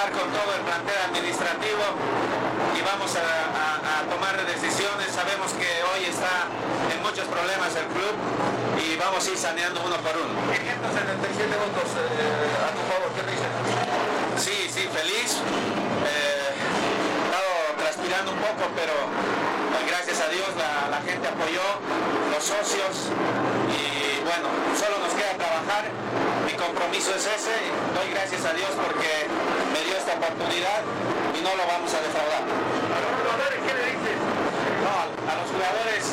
con todo el plantel administrativo y vamos a, tomar decisiones. Sabemos que hoy está en muchos problemas el club y vamos a ir saneando uno por uno. 577 votos eh, a tu favor, ¿qué dices? Sí, sí, feliz. Eh, estado transpirando un poco, pero pues, gracias a Dios la, gente apoyó, los socios y bueno, solo nos queda el compromiso es ese. Doy gracias a Dios porque me dio esta oportunidad y no lo vamos a defraudar. ¿A los jugadores qué le dices? No, a los jugadores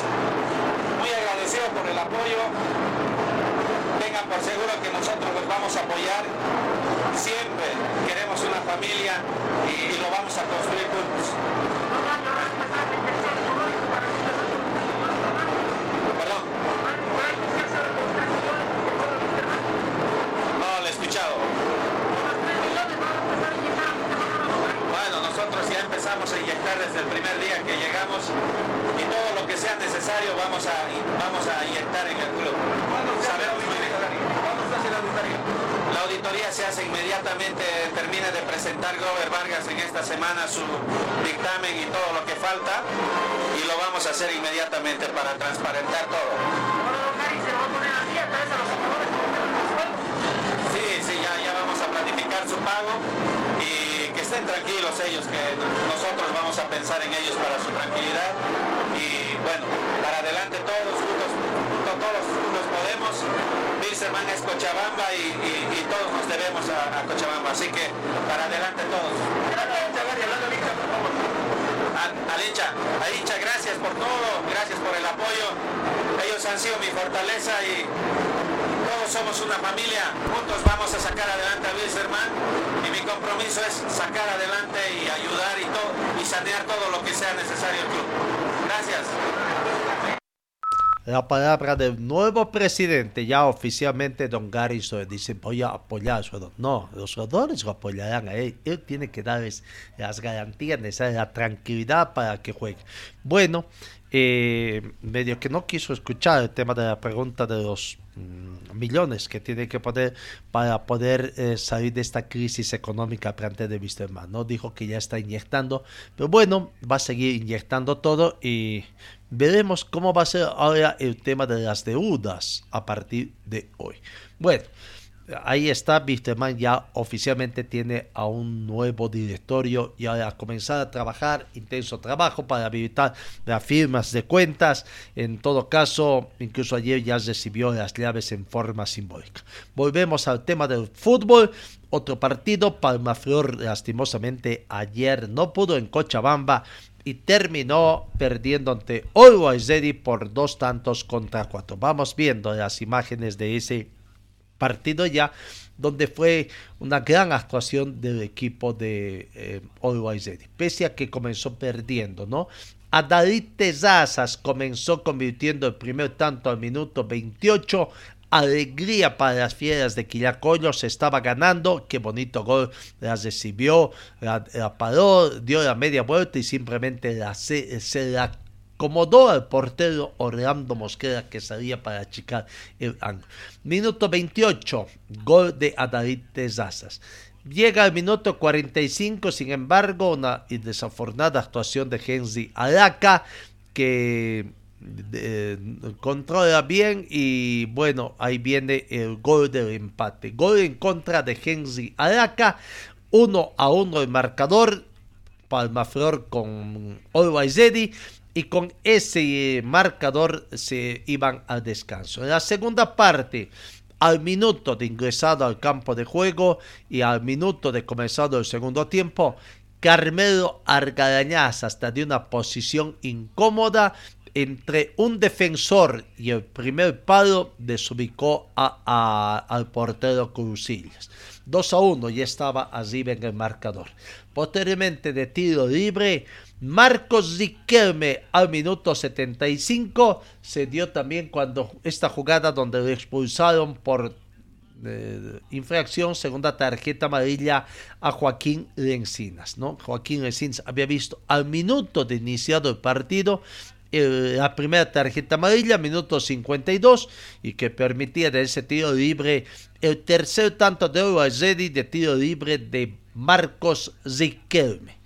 muy agradecido por el apoyo. Tengan por seguro que nosotros los vamos a apoyar. Siempre queremos una familia y lo vamos a construir juntos. desde el primer día que llegamos y todo lo que sea necesario vamos a, vamos a inyectar en el club. ¿Cuándo se hace la auditoría? La auditoría se hace inmediatamente, termina de presentar Grover Vargas en esta semana su dictamen y todo lo que falta y lo vamos a hacer inmediatamente para transparentar todo. Sí, sí, ya, ya vamos a planificar su pago estén tranquilos ellos, que nosotros vamos a pensar en ellos para su tranquilidad. Y bueno, para adelante todos juntos, todos juntos podemos. Bilserman es Cochabamba y, todos nos debemos a, Cochabamba. Así que para adelante todos. Al hincha, a hincha, gracias por todo, gracias por el apoyo. Ellos han sido mi fortaleza y todos somos una familia, juntos vamos a sacar adelante a Wilstermann y mi compromiso es sacar adelante y ayudar y, todo, y sanear todo lo que sea necesario el club. Gracias. La palabra del nuevo presidente, ya oficialmente Don Garrison, dice voy a apoyar a su jugador. No, los jugadores lo apoyarán a él. Él tiene que darles las garantías necesarias, la tranquilidad para que juegue. Bueno, eh, medio que no quiso escuchar el tema de la pregunta de los mm, millones que tiene que poner para poder eh, salir de esta crisis económica plantea de Mr. Man, ¿no? Dijo que ya está inyectando, pero bueno, va a seguir inyectando todo y veremos cómo va a ser ahora el tema de las deudas a partir de hoy. Bueno, ahí está, Bisterman ya oficialmente tiene a un nuevo directorio y ha comenzado a trabajar, intenso trabajo para habilitar las firmas de cuentas. En todo caso, incluso ayer ya recibió las llaves en forma simbólica. Volvemos al tema del fútbol. Otro partido, Palmaflor lastimosamente ayer no pudo en Cochabamba y terminó perdiendo ante Always Ready por dos tantos contra cuatro. Vamos viendo las imágenes de ese partido ya, donde fue una gran actuación del equipo de eh, Always pese a que comenzó perdiendo, ¿no? David Tezazas comenzó convirtiendo el primer tanto al minuto 28. Alegría para las fieras de Quillacollo, se estaba ganando, qué bonito gol, la recibió, la, paró, dio la media vuelta y simplemente se la acomodó al portero Orlando Mosquera que salía para achicar el ángulo. Minuto 28, gol de Adalit Tezazas. Llega el minuto 45, sin embargo, una desafortunada actuación de Henry Araca que controla bien y bueno, ahí viene el gol del empate. Gol en contra de Henry Araca, 1 a 1 el marcador, Palmaflor con Always y con ese marcador se iban al descanso. En la segunda parte, al minuto de ingresado al campo de juego y al minuto de comenzado el segundo tiempo, Carmelo Argarañaz hasta de una posición incómoda entre un defensor y el primer palo desubicó a, al portero Crucillas. 2 a 1 ya estaba arriba en el marcador. Posteriormente de tiro libre, Marcos Riquelme al minuto 75 se dio también cuando esta jugada donde le expulsaron por eh, infracción, segunda tarjeta amarilla a Joaquín Lencinas, ¿no? Joaquín Lencinas había visto al minuto de iniciado el partido la primera tarjeta amarilla, minuto 52, y que permitía de ese tiro libre el tercer tanto de Ready de tiro libre de Marcos Riquelme.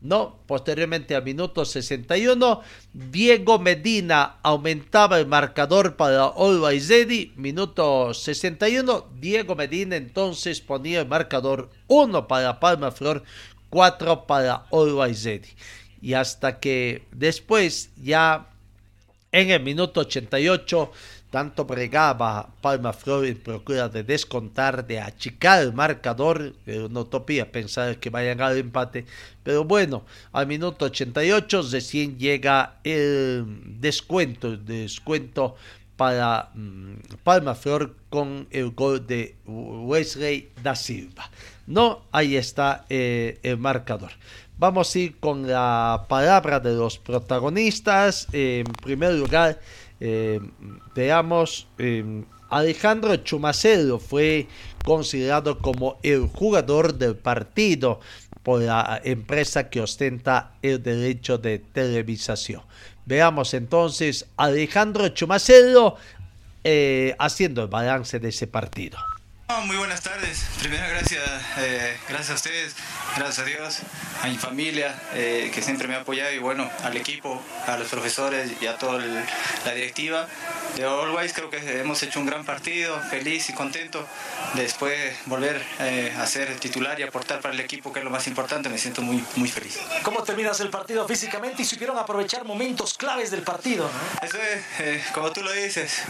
No, posteriormente al minuto 61, Diego Medina aumentaba el marcador para Always Ready. Minuto 61, Diego Medina entonces ponía el marcador 1 para Palma Flor, 4 para Always Ready. Y hasta que después, ya en el minuto 88, tanto bregaba Palma Flor en procura de descontar, de achicar el marcador, una utopía pensar que vayan al empate, pero bueno, al minuto 88 recién llega el descuento, el descuento para mm, Palma Flor con el gol de Wesley da Silva. No, ahí está eh, el marcador. Vamos a ir con la palabra de los protagonistas. en primer lugar, eh, veamos, eh, Alejandro Chumacero fue considerado como el jugador del partido por la empresa que ostenta el derecho de televisación. Veamos entonces Alejandro Chumacero haciendo el balance de ese partido. Muy buenas tardes. Primero, gracias, gracias a ustedes, gracias a Dios, a mi familia eh, que siempre me ha apoyado y bueno, al equipo, a los profesores y a toda la directiva de Always. Creo que hemos hecho un gran partido, feliz y contento. Después volver eh, a ser titular y aportar para el equipo, que es lo más importante, me siento muy, muy feliz. ¿Cómo terminas el partido físicamente y supieron aprovechar momentos claves del partido? Eso es, eh, como tú lo dices,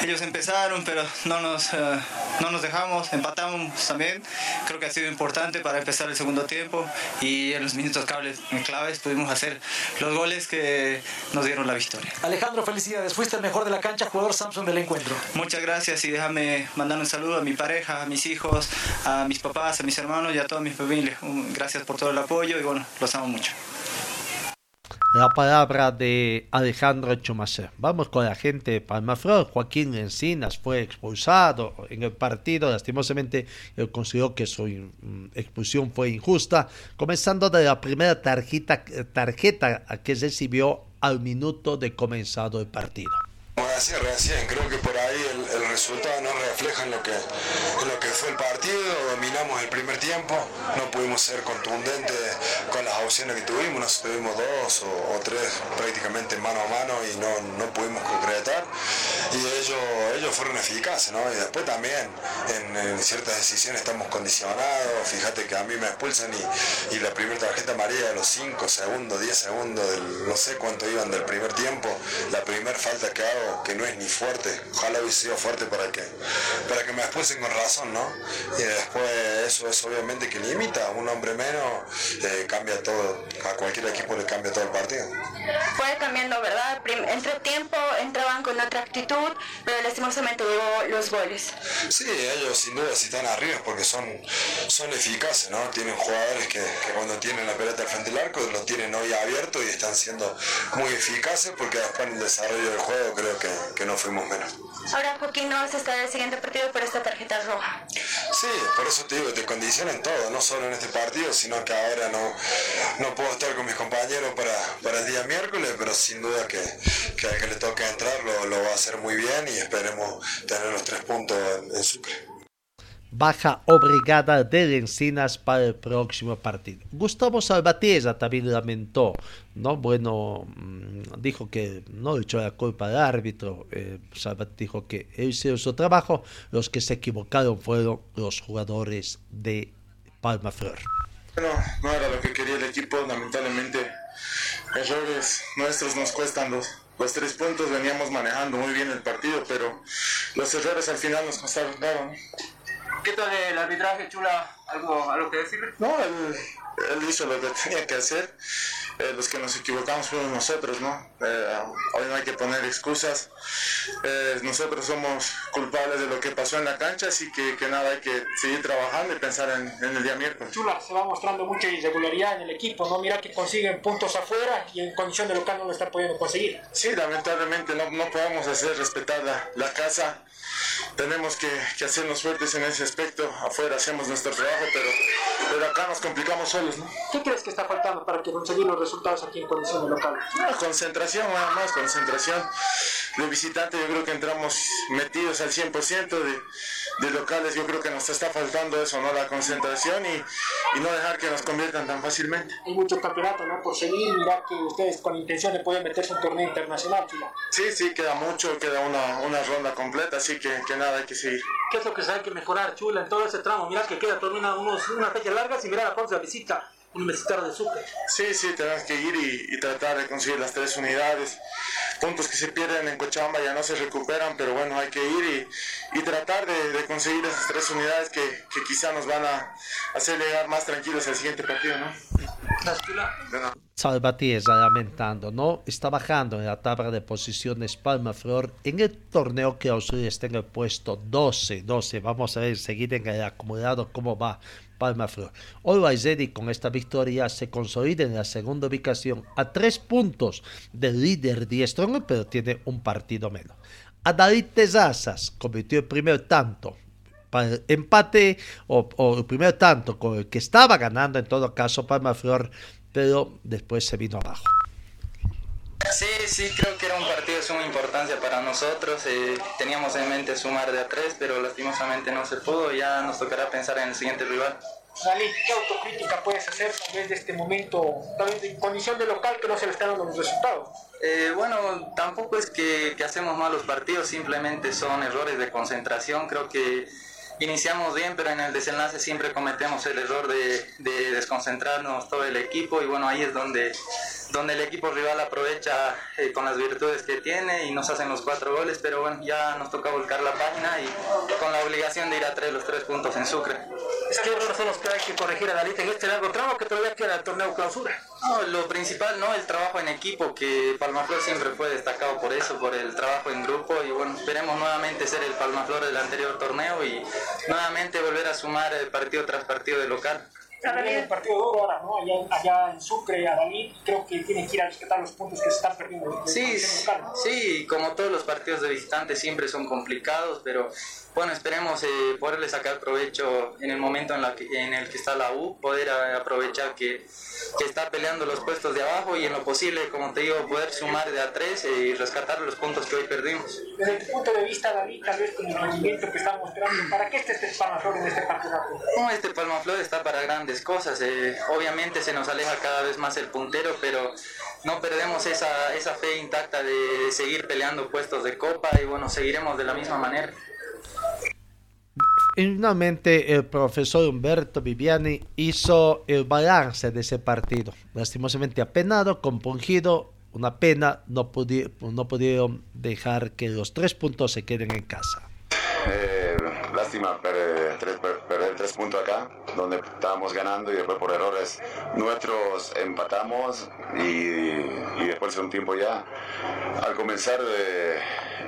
ellos empezaron, pero no nos, no nos dejamos, empatamos también. Creo que ha sido importante para empezar el segundo tiempo y en los minutos claves pudimos hacer los goles que nos dieron la victoria. Alejandro, felicidades. Fuiste el mejor de la cancha, jugador Samsung del encuentro. Muchas gracias y déjame mandar un saludo a mi pareja, a mis hijos, a mis papás, a mis hermanos y a toda mi familia. Gracias por todo el apoyo y bueno, los amo mucho la palabra de Alejandro Chumacer. Vamos con la gente de Palmaflor. Joaquín Encinas fue expulsado en el partido. Lastimosamente, él consideró que su mm, expulsión fue injusta. Comenzando de la primera tarjeta, tarjeta que recibió al minuto de comenzado el partido. Recién, recién, creo que por ahí el, resultado no refleja en lo, que, lo que fue el partido, dominamos el primer tiempo, no pudimos ser contundentes con las opciones que tuvimos, nos tuvimos dos o, tres prácticamente mano a mano y no, no pudimos concretar. Y ellos, ellos fueron eficaces, ¿no? Y después también en, ciertas decisiones estamos condicionados, fíjate que a mí me expulsan y, la primera tarjeta amarilla de los 5 segundos, 10 segundos, no sé cuánto iban del primer tiempo, la primera falta que hago que no es ni fuerte, ojalá hubiese sido fuerte para que, para que me expulsen con razón, ¿no? Y después eso es obviamente que limita, un hombre menos eh, cambia todo, a cualquier equipo le cambia todo el partido. Fue cambiando, ¿verdad? entre tiempo entraban con otra actitud, pero lastimosamente llegó los goles. Sí, ellos sin duda si están arriba porque son, son eficaces, ¿no? Tienen jugadores que, cuando tienen la pelota al frente del arco lo tienen hoy abierto y están siendo muy eficaces porque después en el desarrollo del juego creo que, que no fuimos menos. Ahora Joaquín no a estar el siguiente partido por esta tarjeta roja. Sí, por eso te digo, te condicionan todo, no solo en este partido, sino que ahora no, no puedo estar con mis compañeros para, para el día miércoles, pero sin duda que, que al que le toque entrar lo, lo, va a hacer muy bien y esperemos tener los tres puntos en, en Sucre baja obligada de Encinas para el próximo partido. Gustavo Salvatierra también lamentó, ¿no? Bueno, mm, dijo que no echó la culpa al árbitro, eh, dijo que él hizo su trabajo, los que se equivocaron fueron los jugadores de Palma Flor. Bueno, no era lo que quería el equipo, lamentablemente errores nuestros nos cuestan los, los tres puntos, veníamos manejando muy bien el partido, pero los errores al final nos costaron ¿no? ¿Qué tal el arbitraje, Chula? ¿Algo, algo que decirle? No, él, él hizo lo que tenía que hacer. Eh, los que nos equivocamos fuimos nosotros, ¿no? Eh, hoy no hay que poner excusas. Eh, nosotros somos culpables de lo que pasó en la cancha, así que, que nada, hay que seguir trabajando y pensar en, en, el día miércoles. Chula, se va mostrando mucha irregularidad en el equipo, ¿no? Mira que consiguen puntos afuera y en condición de local no lo está pudiendo conseguir. Sí, lamentablemente no, no podemos hacer respetar la, la casa tenemos que, que, hacernos fuertes en ese aspecto. Afuera hacemos nuestro trabajo, pero, pero acá nos complicamos solos. ¿no? ¿Qué crees que está faltando para que conseguir los resultados aquí en condiciones locales? No, concentración, nada más, concentración. De visitante yo creo que entramos metidos al 100% de, de locales. Yo creo que nos está faltando eso, ¿no? La concentración y, y no dejar que nos conviertan tan fácilmente. Hay mucho campeonato, ¿no? Por seguir, mira que ustedes con intención de poder meterse en torneo internacional, Chula. Sí, sí, queda mucho, queda una, una ronda completa, así que, que nada, hay que seguir. ¿Qué es lo que se hay que mejorar, Chula, en todo ese tramo? Mira que queda termina unos, unas fechas largas y mira la próxima visita Universitario de Sucre. Sí, sí, tenemos que ir y, y, tratar de conseguir las tres unidades. Puntos que se pierden en Cochabamba ya no se recuperan, pero bueno, hay que ir y, y tratar de, de, conseguir esas tres unidades que, que, quizá nos van a hacer llegar más tranquilos al siguiente partido, ¿no? Salvatierra lamentando, ¿no? Está bajando en la tabla de posiciones Palma Flor en el torneo que Osuri está en el puesto 12, 12. Vamos a ver seguir en el acumulado cómo va Palma Flor. Always Ready con esta victoria se consolida en la segunda ubicación a tres puntos del líder Diestrong, pero tiene un partido menos. Adalid Tezazas convirtió el primer tanto para el empate o, o, el primer tanto con el que estaba ganando en todo caso Palma Flor, pero después se vino abajo. Sí, sí, creo que era un partido de suma importancia para nosotros. Eh, teníamos en mente sumar de a tres, pero lastimosamente no se pudo. Ya nos tocará pensar en el siguiente rival. Dalí, ¿qué autocrítica puedes hacer tal vez de este momento, tal vez en condición de local que no se le están dando los resultados? Eh, bueno, tampoco es que, que hacemos malos partidos, simplemente son errores de concentración. Creo que iniciamos bien, pero en el desenlace siempre cometemos el error de, de, desconcentrarnos todo el equipo y bueno, ahí es donde, donde el equipo rival aprovecha eh, con las virtudes que tiene y nos hacen los cuatro goles, pero bueno, ya nos toca volcar la página y con la obligación de ir a traer los tres puntos en Sucre. Es que errores son los que hay que corregir a Dalita en este largo tramo que todavía queda el torneo clausura. No, lo principal, ¿no? El trabajo en equipo, que Palmaflor siempre fue destacado por eso, por el trabajo en grupo y bueno, esperemos nuevamente ser el Palmaflor del anterior torneo y nuevamente volver a sumar partido tras partido de local. También un partido duro ahora, ¿no? Allá, allá en Sucre, Adalid, creo que tienen que ir a rescatar los puntos que se están perdiendo. Sí, sí, como todos los partidos de visitantes siempre son complicados, pero bueno, esperemos eh, poderle sacar provecho en el momento en, la que, en el que está la U, poder aprovechar que, que, está peleando los puestos de abajo y en lo posible, como te digo, poder sumar de a tres eh, y rescatar los puntos que hoy perdimos. Desde tu punto de vista, David, tal vez con el rendimiento que está mostrando, ¿para qué está este Palmaflor en este campeonato? No, este Palmaflor está para grandes cosas. Eh, obviamente se nos aleja cada vez más el puntero, pero no perdemos esa, esa fe intacta de seguir peleando puestos de copa y bueno, seguiremos de la misma manera. Finalmente, el profesor Humberto Viviani hizo el balance de ese partido. Lastimosamente apenado, compungido, una pena, no, pudi no pudieron dejar que los tres puntos se queden en casa. Eh, lástima perder tres, perder tres puntos acá, donde estábamos ganando y después por errores nuestros empatamos y, y después de un tiempo ya, al comenzar de,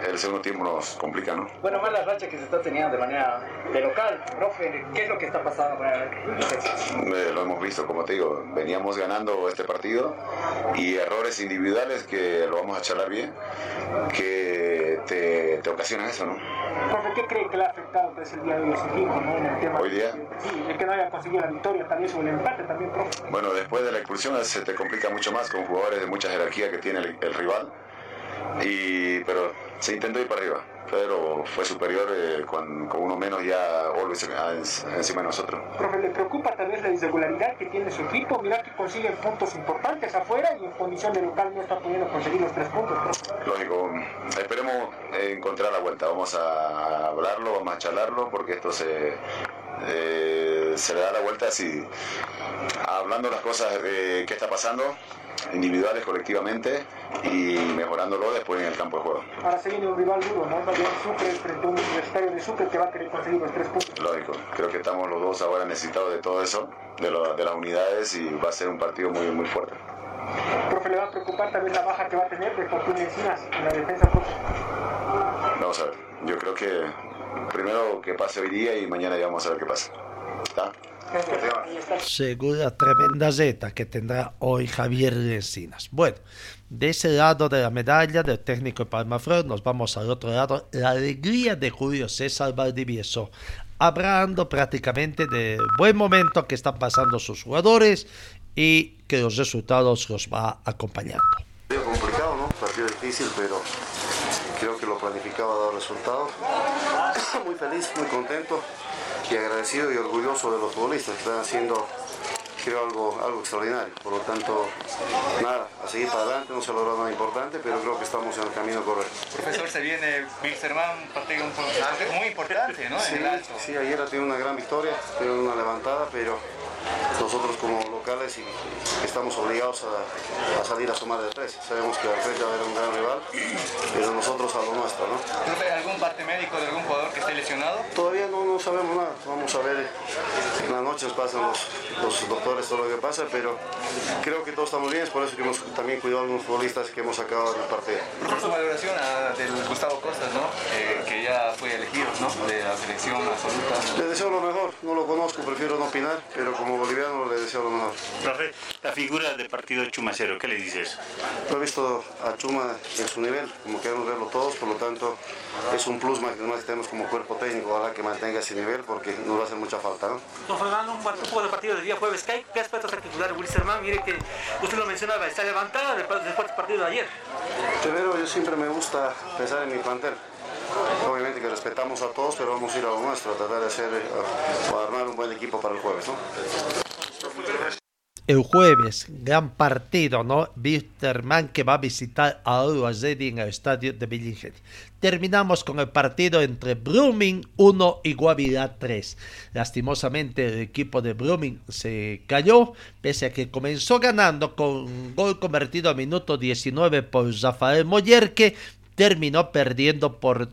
el segundo tiempo nos complica, ¿no? Bueno, más la racha que se está teniendo de manera de local, profe, ¿qué es lo que está pasando con el eh, Lo hemos visto, como te digo, veníamos ganando este partido y errores individuales que lo vamos a charlar bien, que te, te ocasionan eso, ¿no? Profe, ¿qué cree que le ha afectado pues, el día de hoy a su equipo, ¿no? En el tema ¿Hoy día? Sí, el que no haya conseguido la victoria, también sobre el empate también, profe. Bueno, después de la expulsión se te complica mucho más con jugadores de mucha jerarquía que tiene el, el rival, y, pero se intentó ir para arriba, pero fue superior eh, con, con, uno menos ya Olves encima de nosotros. Profe, ¿le preocupa tal vez la irregularidad que tiene su equipo? Mira que consiguen puntos importantes afuera y en condición de local no está pudiendo conseguir los tres puntos. Profe. Lógico, esperemos encontrar la vuelta, vamos a hablarlo, vamos a charlarlo, porque esto se, eh, se le da la vuelta si hablando las cosas eh, que está pasando individuales colectivamente y mejorándolo después en el campo de juego. Ahora se viene un rival duro, ¿no? También Sucre frente a un universitario de Sucre que va a querer conseguir los tres puntos. Lógico, creo que estamos los dos ahora necesitados de todo eso, de, lo, de las unidades y va a ser un partido muy, muy fuerte. Profe, ¿le va a preocupar también la baja que va a tener de Joaquín Encinas en la defensa? Vamos a ver, yo creo que primero que pase hoy día y mañana ya vamos a ver qué pasa. ¿Está? Segura tremenda zeta que tendrá hoy Javier Encinas. Bueno, de ese lado de la medalla del técnico de Palmaflor nos vamos al otro lado. La alegría de Julio César Valdivieso, hablando prácticamente del buen momento que están pasando sus jugadores y que los resultados los va acompañando. Partido complicado, ¿no? Partido difícil, pero creo que lo planificaba dar resultados. *coughs* muy feliz, muy contento y agradecido y orgulloso de los futbolistas que están haciendo creo algo, algo extraordinario. Por lo tanto, nada, a seguir para adelante, no se logró nada importante, pero creo que estamos en el camino correcto. Profesor, se viene Wilstermann, un partido, muy importante, ¿no? Sí, en el alto. sí, ayer ha tenido una gran victoria, tenido una levantada, pero nosotros como locales y estamos obligados a, a, salir a sumar de tres. Sabemos que al frente va a haber un gran rival, pero nosotros a lo nuestro, ¿no? ¿Hay algún parte médico de algún jugador que esté lesionado? Todavía no, no sabemos nada. Vamos a ver, en la noche nos pasan los, los doctores todo lo que pasa, pero creo que todos estamos bien, es por eso que hemos también cuidado a algunos futbolistas que hemos sacado del partido. Por su valoración a, del Gustavo Costas, ¿no? Eh, que ya fue elegido, ¿no? De la selección absoluta. Le deseo lo mejor, no lo conozco, prefiero no opinar, pero como boliviano le deseo lo mejor. Profe, la figura del partido de Chumacero, ¿qué le dices? Lo he visto a Chuma en su nivel, como queremos verlo todos, por lo tanto es un plus más que más tenemos como cuerpo técnico, ojalá que mantenga ese nivel porque nos va a hacer mucha falta, ¿no? Don Fernando, un poco de partido del día jueves, ¿qué, qué aspectos hay titular Wilstermann? Mire que usted lo mencionaba, está levantada después del partido de ayer. Primero, yo siempre me gusta pensar en mi plantel. Obviamente que respetamos a todos, pero vamos a ir a lo nuestro, a tratar de hacer o armar un buen equipo para el jueves, ¿no? El jueves, gran partido, ¿no? Wisterman que va a visitar a Uruguay en el estadio de Billingen. Terminamos con el partido entre Blooming 1 y Guavirá 3. Lastimosamente el equipo de Blooming se cayó, pese a que comenzó ganando con gol convertido a minuto 19 por Rafael Moller, que terminó perdiendo por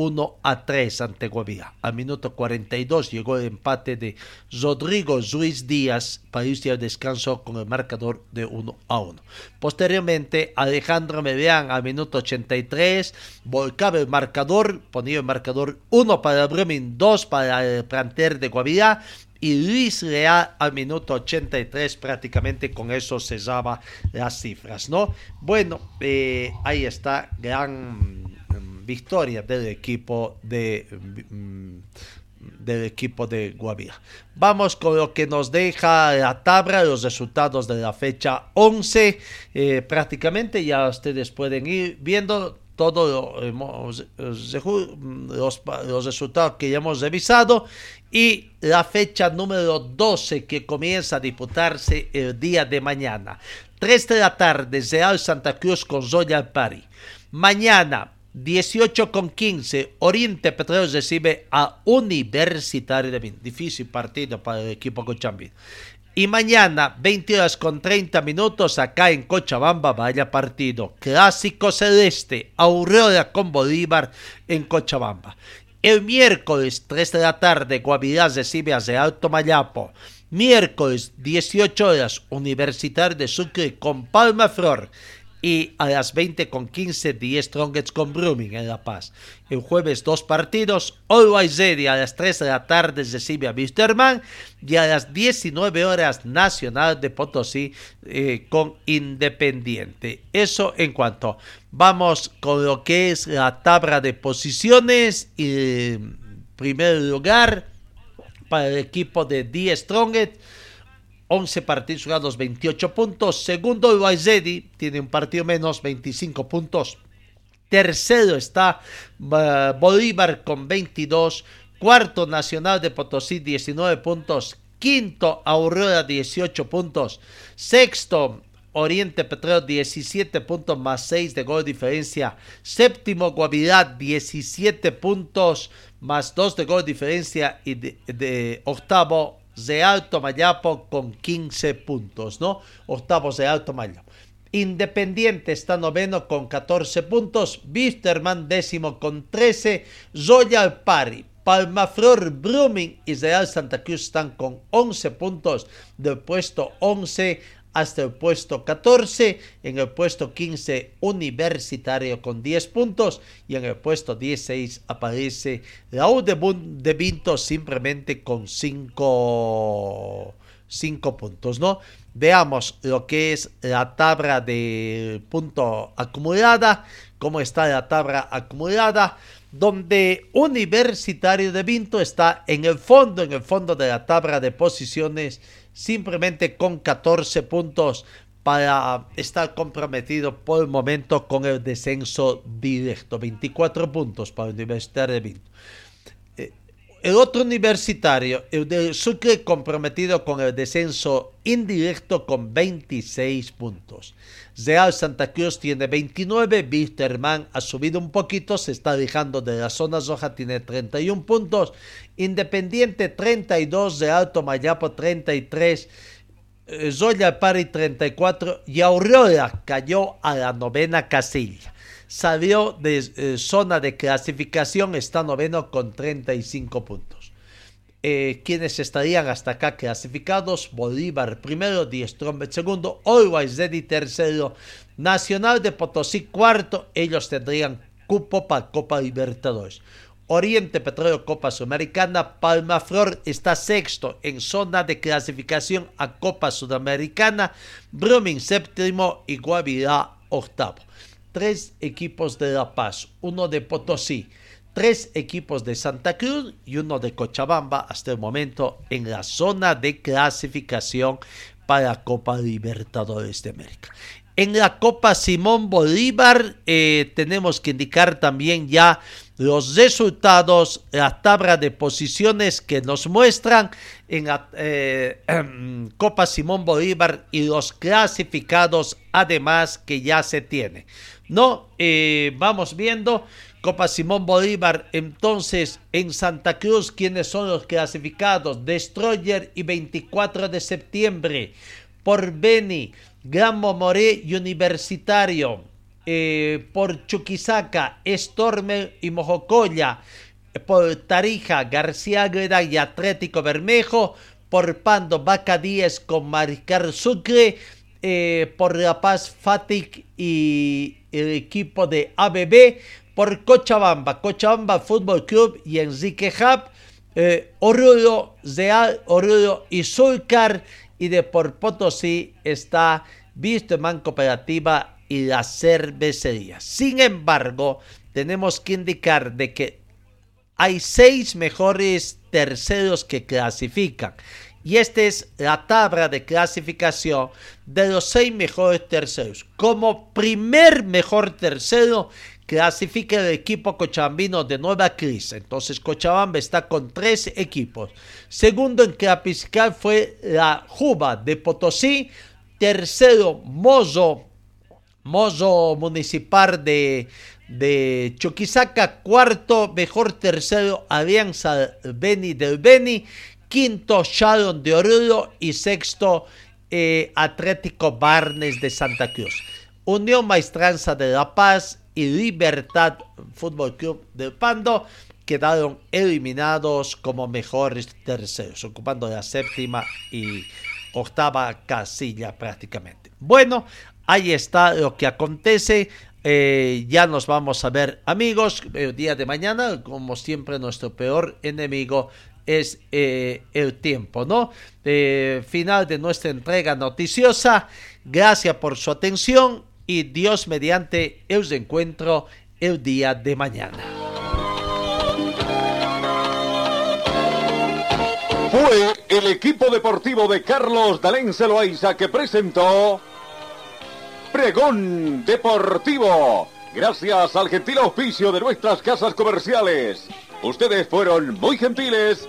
1 a 3 ante Guavirá. Al minuto 42 llegó el empate de Rodrigo Luis Díaz para irse al descanso con el marcador de 1 a 1. Posteriormente, Alejandro Medián al minuto 83 volcaba el marcador, ponía el marcador 1 para Bremen, 2 para el planter de Guavirá y Luis Real al minuto 83 prácticamente con eso cesaba las cifras, ¿no? Bueno, eh, ahí está, gran victoria del equipo de del equipo de. Vamos con lo que nos deja la tabla, los resultados de la fecha 11. Eh, prácticamente ya ustedes pueden ir viendo todos los, los, resultados que ya hemos revisado y la fecha número 12 que comienza a disputarse el día de mañana. 3 de la tarde, Real Santa Cruz con Zoya Pari. Mañana, 18 con 15, Oriente Petróleo recibe a Universitario de Min. Difícil partido para el equipo Cochabamba. Y mañana, 20 horas con 30 minutos, acá en Cochabamba, vaya partido. Clásico Celeste, Aurora con Bolívar en Cochabamba. El miércoles 3 de la tarde, Guavirá recibe a Alto Mayapo. Miércoles 18 horas, Universitario de Sucre con Palma Flor y a las 20 con 15 The Strongest con Brumming en La Paz. El jueves dos partidos, Always Ready a las 3 de la tarde recibe a Wisterman y a las 19 horas Nacional de Potosí eh, con Independiente. Eso en cuanto. Vamos con lo que es la tabla de posiciones y primer lugar para el equipo de The Strongest 11 partidos jugados, 28 puntos. Segundo, Ubaizedi, tiene un partido menos, 25 puntos. Tercero está uh, Bolívar con 22. Cuarto, Nacional de Potosí, 19 puntos. Quinto, Aurora, 18 puntos. Sexto, Oriente Petróleo 17 puntos más 6 de gol diferencia. Séptimo Guavirá 17 puntos más 2 de gol diferencia. Y de, de octavo de Alto Mayapo con 15 puntos, ¿no? Octavos de Alto Mayapo. Independiente está noveno con 14 puntos, Bisterman décimo con 13, Zoya Pari, Palmaflor Blooming y Real Santa Cruz están con 11 puntos del puesto 11 hasta el puesto 14, en el puesto 15 Universitario con 10 puntos y en el puesto 16 aparece Raúl de, de Vinto simplemente con 5 puntos, ¿no? Veamos lo que es la tabla de punto acumulada, cómo está la tabla acumulada, donde Universitario de Vinto está en el fondo, en el fondo de la tabla de posiciones simplemente con 14 puntos para estar comprometido por el momento con el descenso directo. 24 puntos para el Universitario de Vinto. Eh, el otro universitario, el de Sucre, comprometido con el descenso indirecto con 26 puntos. Real Santa Cruz tiene 29, Wisterman ha subido un poquito, se está alejando de la zona roja, tiene 31 puntos, Independiente 32, de Alto Mayapo 33, eh, Zoya Pari 34 y Aurora cayó a la novena casilla. Salió de eh, zona de clasificación, está noveno con 35 puntos eh, quienes estarían hasta acá clasificados, Bolívar primero, Diestrombe segundo, Always Ready tercero, Nacional de Potosí cuarto, ellos tendrían cupo para Copa Libertadores. Oriente Petróleo Copa Sudamericana, Palma Flor está sexto en zona de clasificación a Copa Sudamericana, Brumming séptimo y Guavirá octavo. Tres equipos de La Paz, uno de Potosí, tres equipos de Santa Cruz y uno de Cochabamba hasta el momento en la zona de clasificación para Copa Libertadores de América. En la Copa Simón Bolívar eh, tenemos que indicar también ya los resultados, la tabla de posiciones que nos muestran en la eh, *clears throat* Copa Simón Bolívar y los clasificados además que ya se tiene. No, eh, vamos viendo Copa Simón Bolívar, entonces en Santa Cruz, ¿quiénes son los clasificados? Destroyer y 24 de septiembre. Por Beni, Gran Moré y Universitario. Eh, por Chuquisaca, Stormer y Mojocoya. Por Tarija, García Agreda y Atlético Bermejo. Por Pando, Vaca 10 con Mariscal Sucre. Eh, por La Paz, Fatic y el equipo de ABB por Cochabamba, Cochabamba Fútbol Club y Enrique Hub, eh, Oruro, Real, Oruro y Sulcar, y de por Potosí está Man Cooperativa y la cervecería. Sin embargo, tenemos que indicar de que hay seis mejores terceros que clasifican. Y esta es la tabla de clasificación de los seis mejores terceros. Como primer mejor tercero clasifica el equipo cochabambino de Nueva Cris. Entonces Cochabamba está con tres equipos. Segundo en clasificar fue la Juba de Potosí. Tercero, Mozo, Mozo Municipal de, de Chuquisaca. Cuarto, mejor tercero, Alianza Beni del Beni. Quinto, Sharon de Oruro. Y sexto, eh, Atlético Barnes de Santa Cruz. Unión Maestranza de La Paz y Libertad Fútbol Club del Pando quedaron eliminados como mejores terceros, ocupando la séptima y octava casilla prácticamente. Bueno, ahí está lo que acontece. Eh, ya nos vamos a ver amigos el día de mañana, como siempre nuestro peor enemigo es eh, el tiempo, ¿no? Eh, final de nuestra entrega noticiosa. Gracias por su atención y Dios mediante os encuentro el día de mañana. Fue el equipo deportivo de Carlos Dalén Celoaiza que presentó Pregón Deportivo. Gracias al gentil auspicio de nuestras casas comerciales. Ustedes fueron muy gentiles